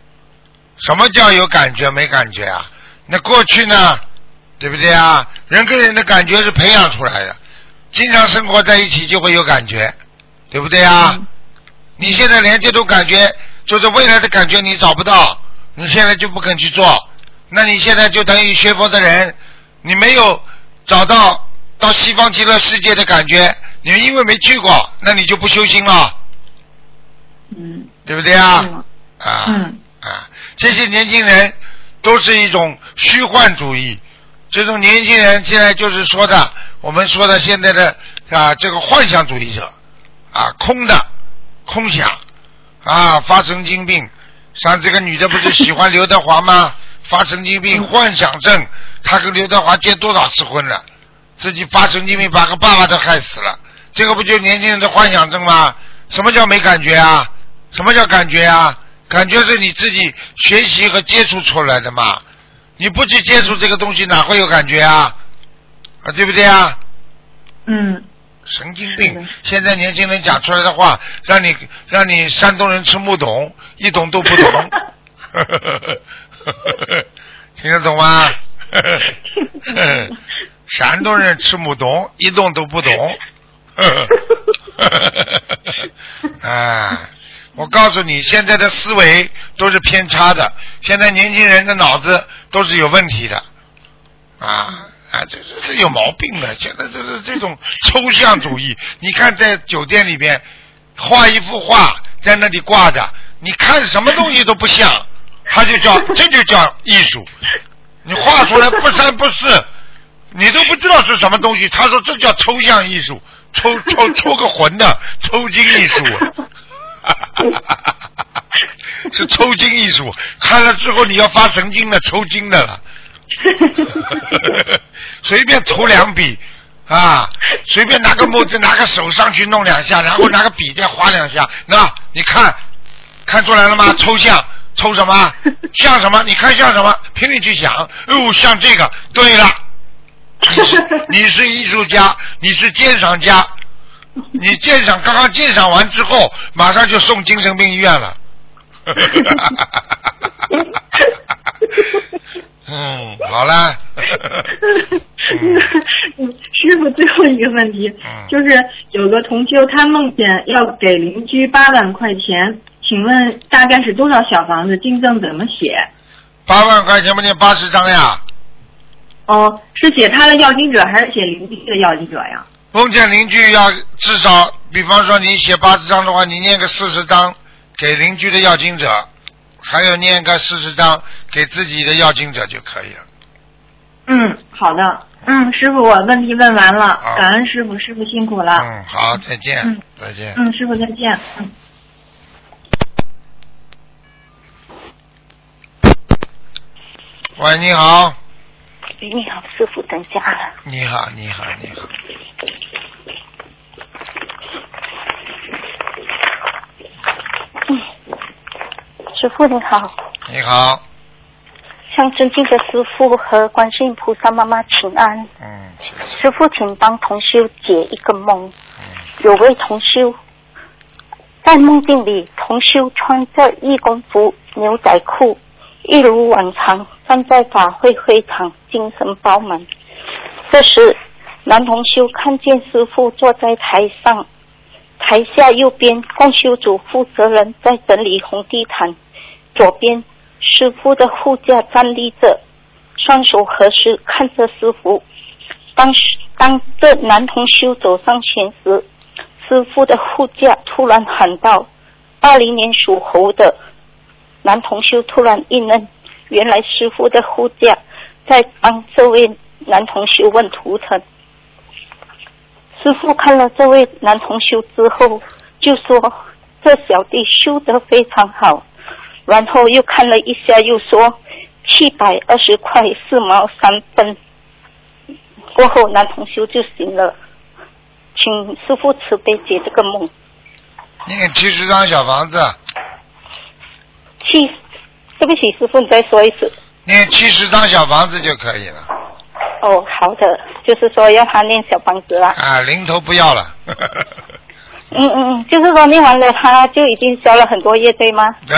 什么叫有感觉没感觉啊？那过去呢，对不对啊？人跟人的感觉是培养出来的，经常生活在一起就会有感觉，对不对啊？你现在连这种感觉，就是未来的感觉你找不到，你现在就不肯去做，那你现在就等于学佛的人，你没有找到到西方极乐世界的感觉，你们因为没去过，那你就不修心了，嗯，对不对啊？啊。嗯啊，这些年轻人都是一种虚幻主义，这种年轻人现在就是说的，我们说的现在的啊这个幻想主义者啊，空的空想啊，发神经病。像这个女的不是喜欢刘德华吗？发神经病，幻想症，她跟刘德华结多少次婚了？自己发神经病，把个爸爸都害死了。这个不就年轻人的幻想症吗？什么叫没感觉啊？什么叫感觉啊？感觉是你自己学习和接触出来的嘛。你不去接触这个东西，哪会有感觉啊？啊，对不对啊？嗯，神经病！现在年轻人讲出来的话，让你让你山东人吃不懂，一懂都不懂。听得懂吗？山东人吃不懂，一动都不懂。啊！我告诉你，现在的思维都是偏差的，现在年轻人的脑子都是有问题的。啊啊，这这这有毛病了！现在这是这种抽象主义。你看，在酒店里边画一幅画在那里挂着，你看什么东西都不像，他就叫这就叫艺术。你画出来不三不四，你都不知道是什么东西。他说这叫抽象艺术，抽抽抽个魂的抽筋艺术。是抽筋艺术，看了之后你要发神经的，抽筋的了。随便涂两笔啊，随便拿个墨子，拿个手上去弄两下，然后拿个笔再划两下。那你看看出来了吗？抽象，抽什么？像什么？你看像什么？拼命去想。哦，像这个。对了，你是 你是艺术家，你是鉴赏家。你鉴赏刚刚鉴赏完之后，马上就送精神病医院了。嗯，好了。师傅，最后一个问题，嗯就是有个同修他梦见要给邻居八万块钱，请问大概是多少小房子？经证怎么写？八万块钱不念八十张呀？哦，是写他的要经者还是写邻居的要经者呀？梦见邻居要至少，比方说你写八十张的话，你念个四十张给邻居的要经者，还有念个四十张给自己的要经者就可以了。嗯，好的。嗯，师傅，我问题问完了，感恩师傅，师傅辛苦了。嗯，好，再见，嗯再见。嗯，师傅再见。嗯。喂，你好，你好，师傅，等下了。你好，你好，你好。师傅你好，你好，向尊敬的师傅和观世音菩萨妈妈请安。嗯，谢谢。师傅，请帮同修解一个梦。嗯有位同修在梦境里，同修穿着义工服、牛仔裤，一如往常站在法会会场，精神饱满。这时，男同修看见师傅坐在台上，台下右边共修组负责人在整理红地毯，左边师傅的护驾站立着，双手合十看着师傅。当时当这男同修走上前时，师傅的护驾突然喊道：“二零年属猴的。”男同修突然一愣，原来师傅的护驾在帮这位男同修问图腾。师傅看了这位男同修之后，就说：“这小弟修得非常好。”然后又看了一下，又说：“七百二十块四毛三分。”过后男同修就醒了，请师傅慈悲解这个梦。念七十张小房子，七，对不起，师傅，你再说一次。念七十张小房子就可以了。哦，好的，就是说要他念小房子啦。啊，零头不要了。嗯嗯嗯，就是说念完了他就已经消了很多业，对吗？对，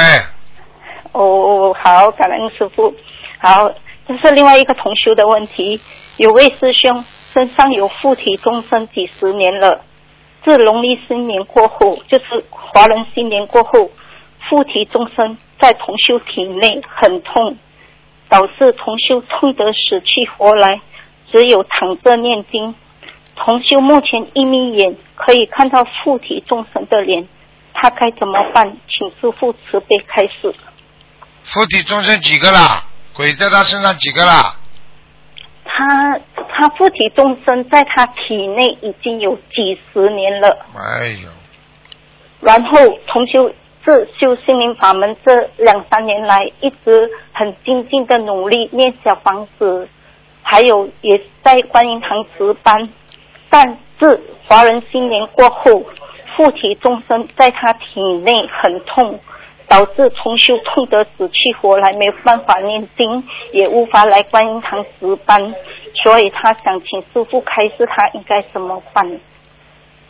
哦，好，感恩师傅。好，这是另外一个同修的问题。有位师兄身上有附体众生几十年了，自农历新年过后，就是华人新年过后，附体众生在同修体内很痛，导致同修痛得死去活来，只有躺着念经。同修目前一眯眼可以看到附体众生的脸，他该怎么办？请师傅慈悲开示。附体众生几个啦？鬼在他身上几个啦？他他附体众生在他体内已经有几十年了，哎呦，然后同修自修心灵法门这两三年来，一直很精进的努力念小房子，还有也在观音堂值班，但自华人新年过后，附体众生在他体内很痛，导致重修痛得死去活来，没有办法念经，也无法来观音堂值班，所以他想请师傅开示他应该怎么办。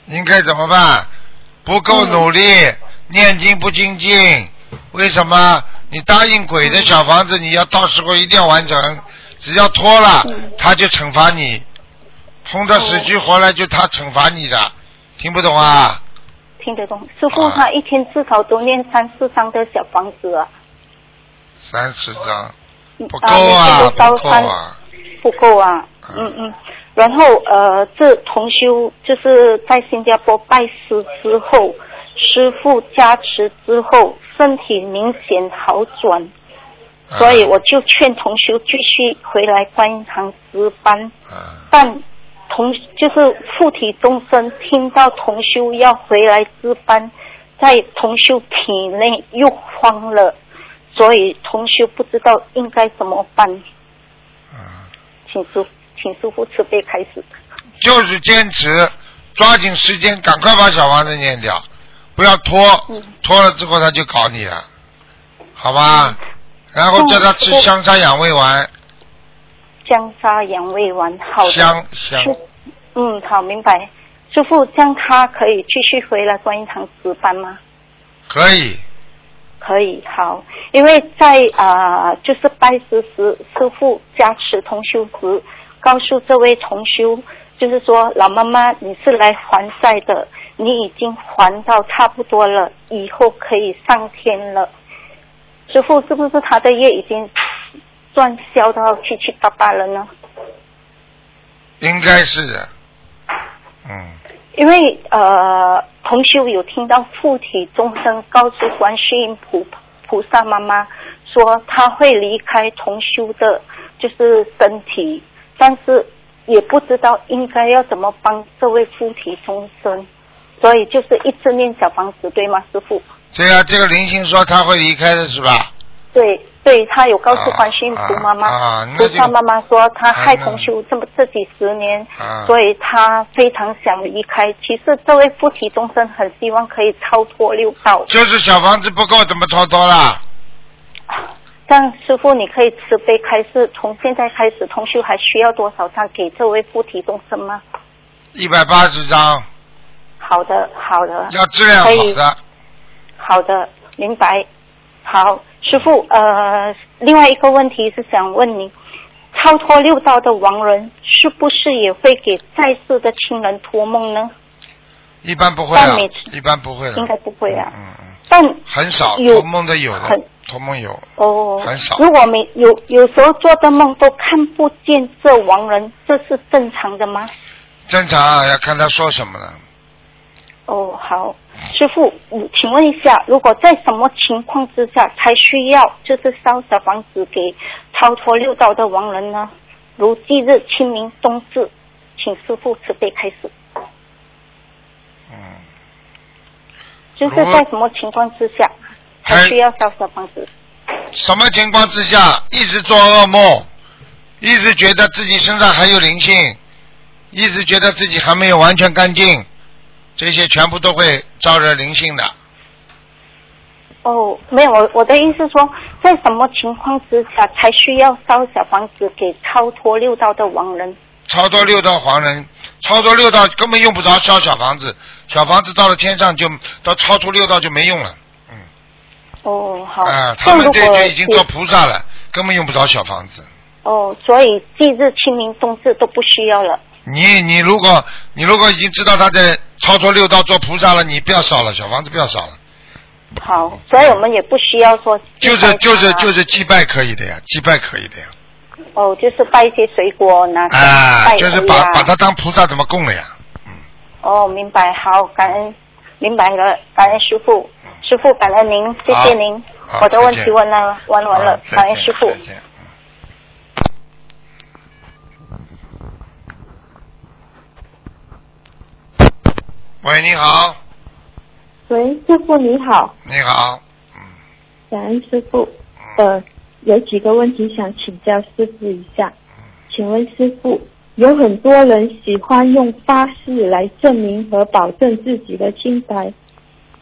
应该怎么办？不够努力，念经不精进，为什么？你答应鬼的小房子，你要到时候一定要完成，只要拖了，他就惩罚你，痛得死去活来就他惩罚你的，听不懂啊？听得懂，师傅他一天至少都念三四张的小房子啊，三十张不啊够啊，不够啊，不够啊，嗯嗯。然后呃，这同修就是在新加坡拜师之后，师傅加持之后，身体明显好转，啊所以我就劝同修继续回来观音堂值班。啊但同就是附体众生听到同修要回来值班，在同修体内又慌了，所以同修不知道应该怎么办。啊请师请师傅慈悲开始。就是坚持，抓紧时间，赶快把小房子念掉，不要拖，嗯拖了之后他就搞你了，好吧？然后叫他吃嗯香砂养胃丸，姜砂养胃丸，好的。香香嗯，好，明白。师傅，这样他可以继续回来观音堂值班吗？可以，可以，好，因为在啊、呃就是拜师时，师傅加持同修时，告诉这位重修，就是说老妈妈你是来还债的，你已经还到差不多了，以后可以上天了。师傅，是不是他的业已经赚消到七七八八了呢？应该是的，嗯，因为呃，同修有听到附体众生告诉观世音菩菩萨妈妈说他会离开同修的，就是身体，但是也不知道应该要怎么帮这位附体众生，所以就是一直念小房子，对吗，师傅？对啊，这个灵性说他会离开的是吧？对对，他有告诉观世音菩妈妈，啊啊萨妈妈说他害同修这么这几十年，啊所以他非常想离开。其实这位夫妻众生很希望可以超脱六道，就是小房子不够，怎么超脱啦？师傅你可以慈悲开示，从现在开始同修还需要多少张给这位附体众生吗？一百八十张，好的，好的，要质量好的，好的，明白。好，师傅，呃，另外一个问题是想问你，超脱六道的亡人是不是也会给在世的亲人托梦呢？一般不会啊但每次，一般不会的，应该不会啊。嗯嗯，但很少，有托梦的有的很，托梦有，哦，很少如果没有有时候做的梦都看不见这亡人，这是正常的吗？正常啊，要看他说什么了。哦，好，师傅，嗯请问一下，如果在什么情况之下才需要就是烧小房子给超脱六道的亡人呢？如忌日、清明、冬至，请师傅慈悲开始。嗯，就是在什么情况之下才需要烧小房子？什么情况之下一直做噩梦，一直觉得自己身上还有灵性，一直觉得自己还没有完全干净，这些全部都会招惹灵性的。哦，没有，我我的意思说，在什么情况之下才需要烧小房子给超脱六道的亡人？超脱六道亡人，超脱六道根本用不着烧小房子，小房子到了天上就到超脱六道就没用了。哦，好。啊，他们这就已经做菩萨了，根本用不着小房子。哦，所以祭日、清明、冬至都不需要了。你你如果你如果已经知道他在操作六道做菩萨了，你不要烧了，小房子不要烧了。好，所以我们也不需要说。就是就是就是祭拜可以的呀，祭拜可以的呀。哦，就是拜一些水果拿啊，就是把把它当菩萨怎么供了呀？嗯。哦，明白，好，感恩，明白了，感恩师傅，师傅感恩您，谢谢您，我的问题问了，问完了，感恩师傅。喂，你好。喂，师傅你好。你好。感恩师傅。呃，有几个问题想请教师傅一下。请问师傅，有很多人喜欢用发誓来证明和保证自己的清白，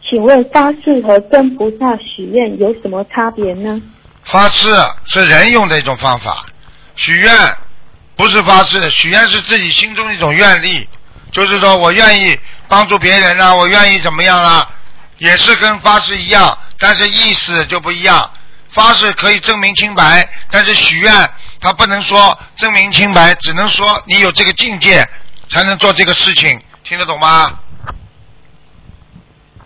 请问发誓和跟菩萨许愿有什么差别呢？发誓是人用的一种方法，许愿不是发誓，许愿是自己心中一种愿力。就是说我愿意帮助别人啊，我愿意怎么样啊，也是跟发誓一样，但是意思就不一样。发誓可以证明清白，但是许愿他不能说证明清白，只能说你有这个境界才能做这个事情，听得懂吗？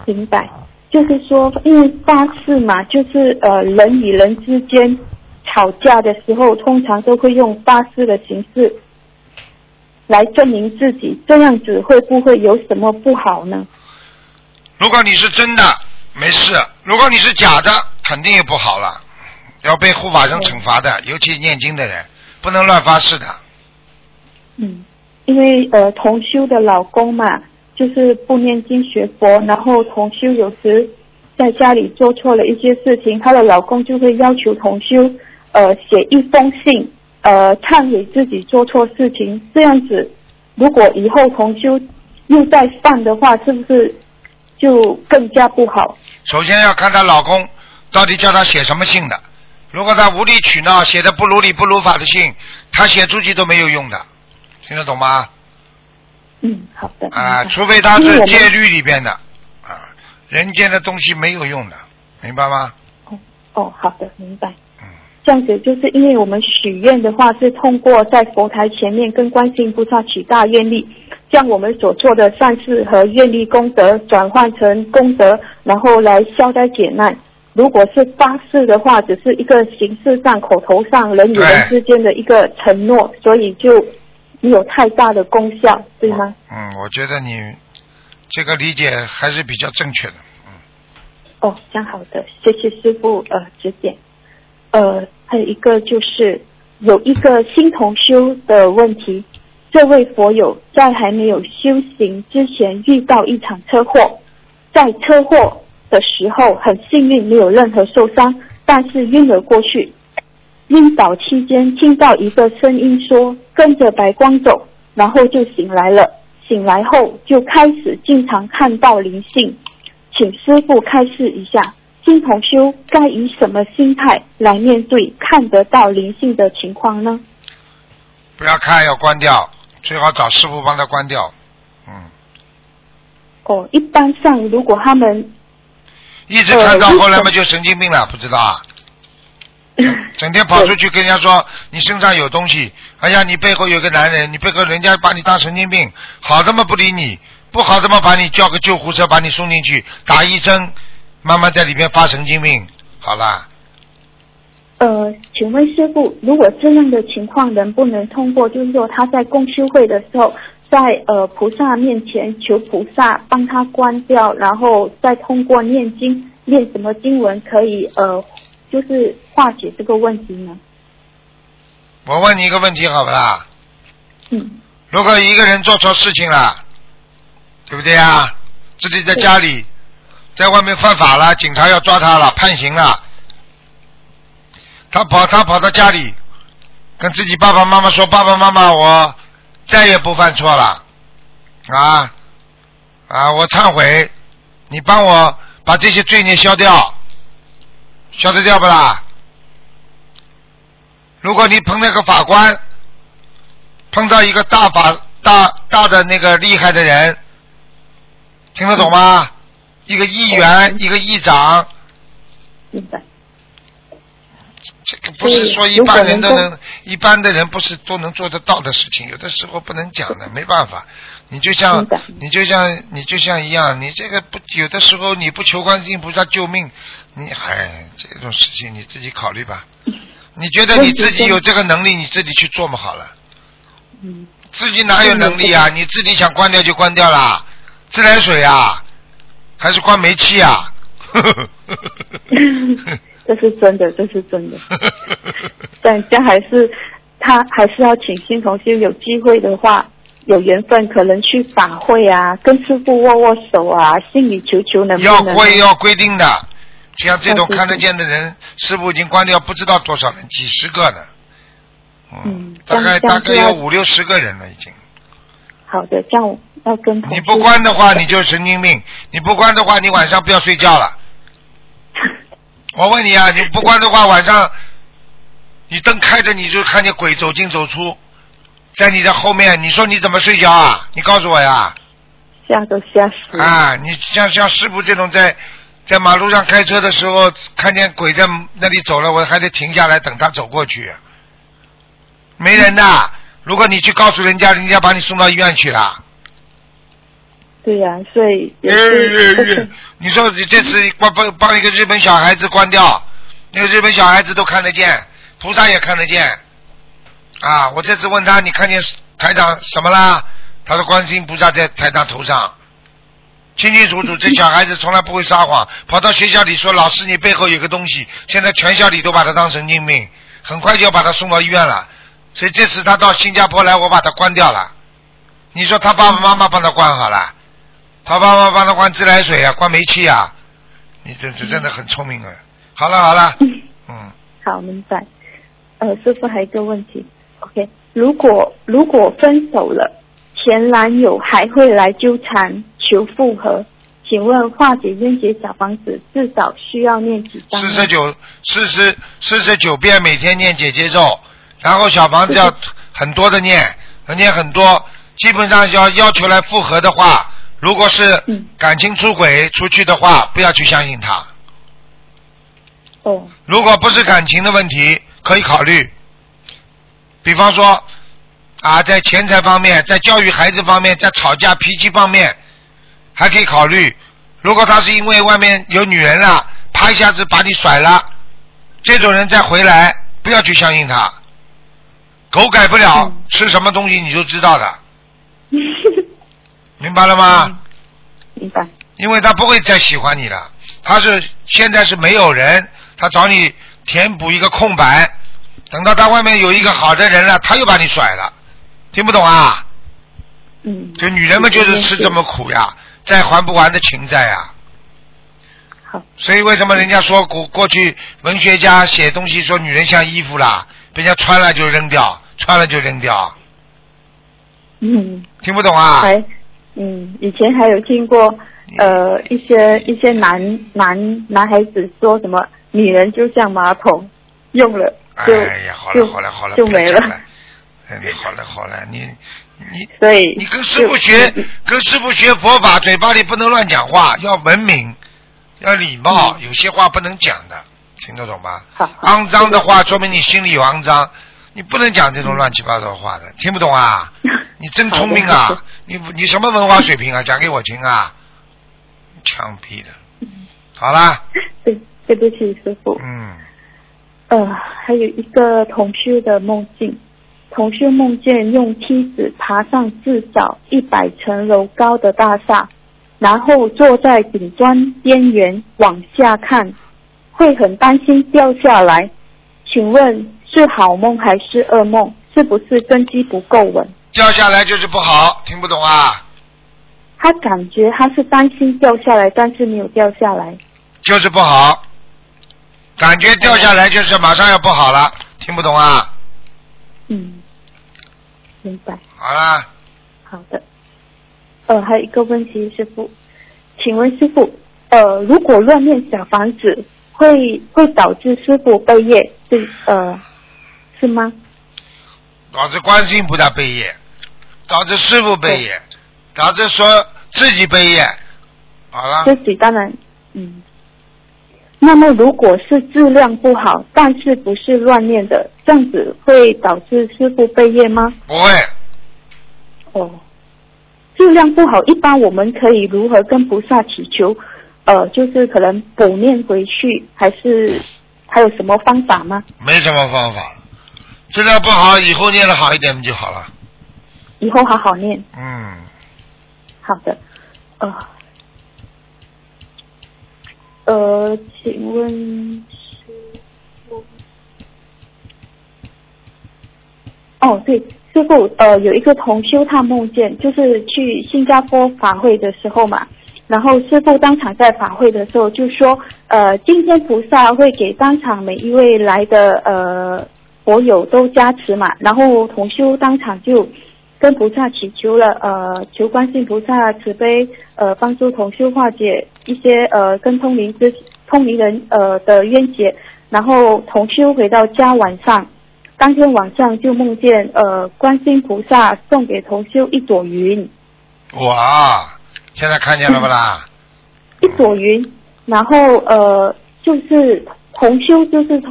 明白，就是说，因为发誓嘛，就是呃人与人之间吵架的时候，通常都会用发誓的形式。来证明自己，这样子会不会有什么不好呢？如果你是真的，没事；如果你是假的，肯定也不好了，要被护法神惩罚的。尤其念经的人，不能乱发誓的。嗯，因为呃，同修的老公嘛，就是不念经学佛，然后同修有时在家里做错了一些事情，她的老公就会要求同修呃写一封信。呃，忏悔自己做错事情，这样子，如果以后同修又再犯的话，是不是就更加不好？首先要看她老公到底叫她写什么信的。如果他无理取闹，写的不如理不如法的信，他写出去都没有用的，听得懂吗？嗯，好的。啊，除非他是戒律里边的啊，人间的东西没有用的，明白吗？哦哦，好的，明白。嗯这样子，就是因为我们许愿的话，是通过在佛台前面跟观世音菩萨许大愿力，将我们所做的善事和愿力功德转换成功德，然后来消灾解难。如果是发誓的话，只是一个形式上、口头上人与人之间的一个承诺，所以就没有太大的功效，对吗？嗯，我觉得你这个理解还是比较正确的。嗯。哦，这样好的，谢谢师傅呃指点。呃，还有一个就是有一个新同修的问题，这位佛友在还没有修行之前遇到一场车祸，在车祸的时候很幸运没有任何受伤，但是晕了过去。晕倒期间听到一个声音说跟着白光走，然后就醒来了。醒来后就开始经常看到灵性，请师傅开示一下。新同修该以什么心态来面对看得到灵性的情况呢？不要看，要关掉，最好找师傅帮他关掉。嗯。哦，一般上如果他们一直看到后来嘛，就神经病了，不知道啊。整天跑出去跟人家说你身上有东西，哎呀，你背后有个男人，你背后人家把你当神经病，好的嘛不理你，不好的嘛把你叫个救护车把你送进去打一针。妈妈在里面发神经病，好啦。呃，请问师傅，如果这样的情况能不能通过，就是说他在共修会的时候，在呃菩萨面前求菩萨帮他关掉，然后再通过念经念什么经文可以呃，就是化解这个问题呢？我问你一个问题，好不啦？嗯。如果一个人做错事情了，对不对啊？自己在家里。在外面犯法了，警察要抓他了，判刑了。他跑，他跑到家里，跟自己爸爸妈妈说：“爸爸妈妈，我再也不犯错了，啊啊！我忏悔，你帮我把这些罪孽消掉，消得掉不啦？如果你碰那个法官，碰到一个大法大大的那个厉害的人，听得懂吗？一个议员，一个议长，明白。这个不是说一般人都能，一般的人不是都能做得到的事情，有的时候不能讲的，没办法。你就像你就像你就像一样，你这个不有的时候你不求观世音菩萨救命，你哎这种事情你自己考虑吧。你觉得你自己有这个能力，你自己去做嘛好了。嗯。自己哪有能力啊？你自己想关掉就关掉啦，自来水啊，还是关煤气啊？这是真的，这是真的。但这还是他还是要请新同学有机会的话，有缘分可能去法会啊，跟师傅握握手啊，心里求求能不能？要规要规定的，像这种看得见的人，师傅已经关掉不知道多少人，几十个呢。嗯，大概大概有五六十个人了已经。好的，这样要跟你不关的话，你就神经病；你不关的话，你晚上不要睡觉了。我问你啊，你不关的话，晚上你灯开着，你就看见鬼走进走出，在你的后面，你说你怎么睡觉啊？你告诉我呀。吓都吓死。啊，你像像师傅这种在在马路上开车的时候，看见鬼在那里走了，我还得停下来等他走过去。没人的，如果你去告诉人家，人家把你送到医院去了。对呀，所以也是。你说你这次帮帮帮一个日本小孩子关掉，那个日本小孩子都看得见，菩萨也看得见。啊，我这次问他，你看见台长什么啦？他说观世音菩萨在台长头上，清清楚楚。这小孩子从来不会撒谎，跑到学校里说老师你背后有个东西，现在全校里都把他当神经病，很快就要把他送到医院了。所以这次他到新加坡来，我把他关掉了。你说他爸爸妈妈帮他关好了，他爸爸帮他关自来水啊，关煤气啊。你这这真的很聪明啊！好了好了，嗯。好，明白。呃，师傅还有一个问题，OK，如果如果分手了，前男友还会来纠缠求复合，请问化解冤结小房子至少需要念几张？四十九，四十四十九遍，每天念姐姐咒。然后小房子要很多的念，念很多，基本上要要求来复合的话，如果是感情出轨出去的话，不要去相信他。哦。如果不是感情的问题，可以考虑。比方说，啊，在钱财方面，在教育孩子方面，在吵架脾气方面，还可以考虑。如果他是因为外面有女人了，啪一下子把你甩了，这种人再回来，不要去相信他。狗改不了，吃什么东西你就知道的，明白了吗？明白。因为他不会再喜欢你了，他是现在是没有人，他找你填补一个空白，等到他外面有一个好的人了，他又把你甩了，听不懂啊？嗯。就女人们就是吃这么苦呀，债还不完的情债呀。好。所以为什么人家说过过去文学家写东西说女人像衣服啦，人家穿了就扔掉。穿了就扔掉，嗯，听不懂啊？还，嗯，以前还有听过，呃，一些一些男男男孩子说什么，女人就像马桶，用了就哎呀，好了好了好了，就没了。哎，好了好了，你你 所以你跟师傅学，跟师傅学佛法，嘴巴里不能乱讲话，要文明，要礼貌，有些话不能讲的，听得懂吧？好，肮脏的话说明你心里有肮脏。你不能讲这种乱七八糟的话的，听不懂啊？你真聪明啊！你你什么文化水平啊？讲给我听啊！枪毙的。好啦。对，对不起，师傅。嗯。呃，还有一个同事的梦境，同事梦见用梯子爬上至少一百层楼高的大厦，然后坐在顶端边缘往下看，会很担心掉下来。请问？是好梦还是噩梦？是不是根基不够稳？掉下来就是不好，听不懂啊？他感觉他是担心掉下来，但是没有掉下来。就是不好，感觉掉下来就是马上要不好了，听不懂啊？嗯。明白。好啦，好的。呃，还有一个问题，师傅，请问师傅，呃，如果乱念小房子，会会导致师傅背业，是呃是吗？导致观世音菩萨背业，导致师傅背业，导致说自己背业。好了，自己当然，嗯。那么如果是质量不好，但是不是乱念的，这样子会导致师傅背业吗？不会。哦，质量不好，一般我们可以如何跟菩萨祈求？呃，就是可能补念回去，还是 还有什么方法吗？没什么方法，质量不好，以后念的好一点不就好了？以后好好念。嗯，好的，呃，呃，请问师傅，哦，对，师傅，呃，有一个同修他梦见，就是去新加坡法会的时候嘛，然后师傅当场在法会的时候就说，呃，今天菩萨会给当场每一位来的呃佛友都加持嘛，然后同修当场就跟菩萨祈求了，呃，求观世音菩萨慈悲，呃，帮助同修化解一些呃跟通灵之通灵人呃的冤结，然后同修回到家晚上。当天晚上就梦见，呃，观世音菩萨送给同修一朵云，哇，现在看见了不啦？一朵云，然后呃，就是同修就是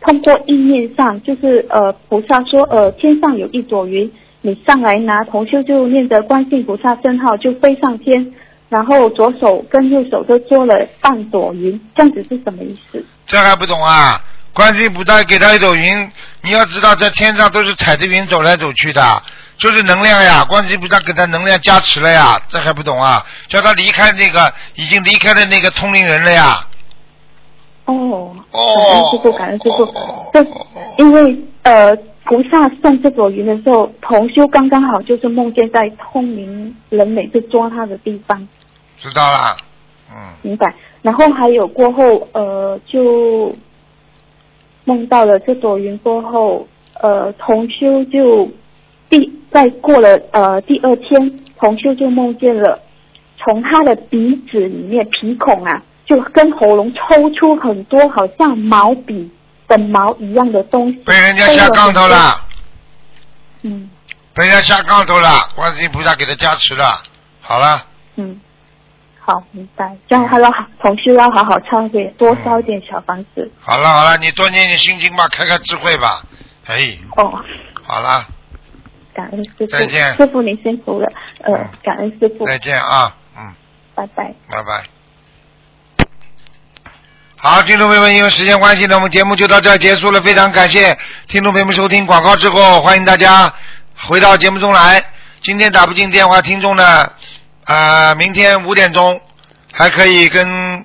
通过意念上，就是呃，菩萨说，呃，天上有一朵云，你上来拿，同修就念着观世音菩萨圣号就飞上天，然后左手跟右手都捉了半朵云，这样子是什么意思？这还不懂啊？观世音菩萨给他一朵云，你要知道，在天上都是踩着云走来走去的，就是能量呀。观世音菩萨给他能量加持了呀，这还不懂啊？叫他离开那个已经离开的那个通灵人了呀。哦，感恩师傅，感恩师傅。这因为呃，菩萨送这朵云的时候，同修刚刚好就是梦见在通灵人每次抓他的地方。知道啦，嗯。明白。然后还有过后，呃，就梦到了这朵云过后，呃，同修就第在过了呃第二天，同修就梦见了从他的鼻子里面鼻孔啊。就跟喉咙抽出很多好像毛笔的毛一样的东西，被人家下杠头了。嗯。被人家下杠头了，观世音菩萨给他加持了，好了。嗯，好，明白。这样他要同事要好好忏悔，多烧点小房子。好了好了，你多念念心经吧，开开智慧吧。哎。哦。好了。感恩师傅。再见。师傅您辛苦了，呃，感恩师傅。再见啊，嗯。拜拜。拜拜。好，听众朋友们，因为时间关系呢，我们节目就到这儿结束了。非常感谢听众朋友们收听广告之后，欢迎大家回到节目中来。今天打不进电话，听众呢，啊，明天五点钟还可以跟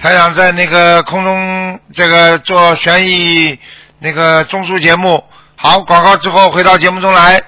台长在那个空中这个做悬疑那个综述节目。好，广告之后回到节目中来。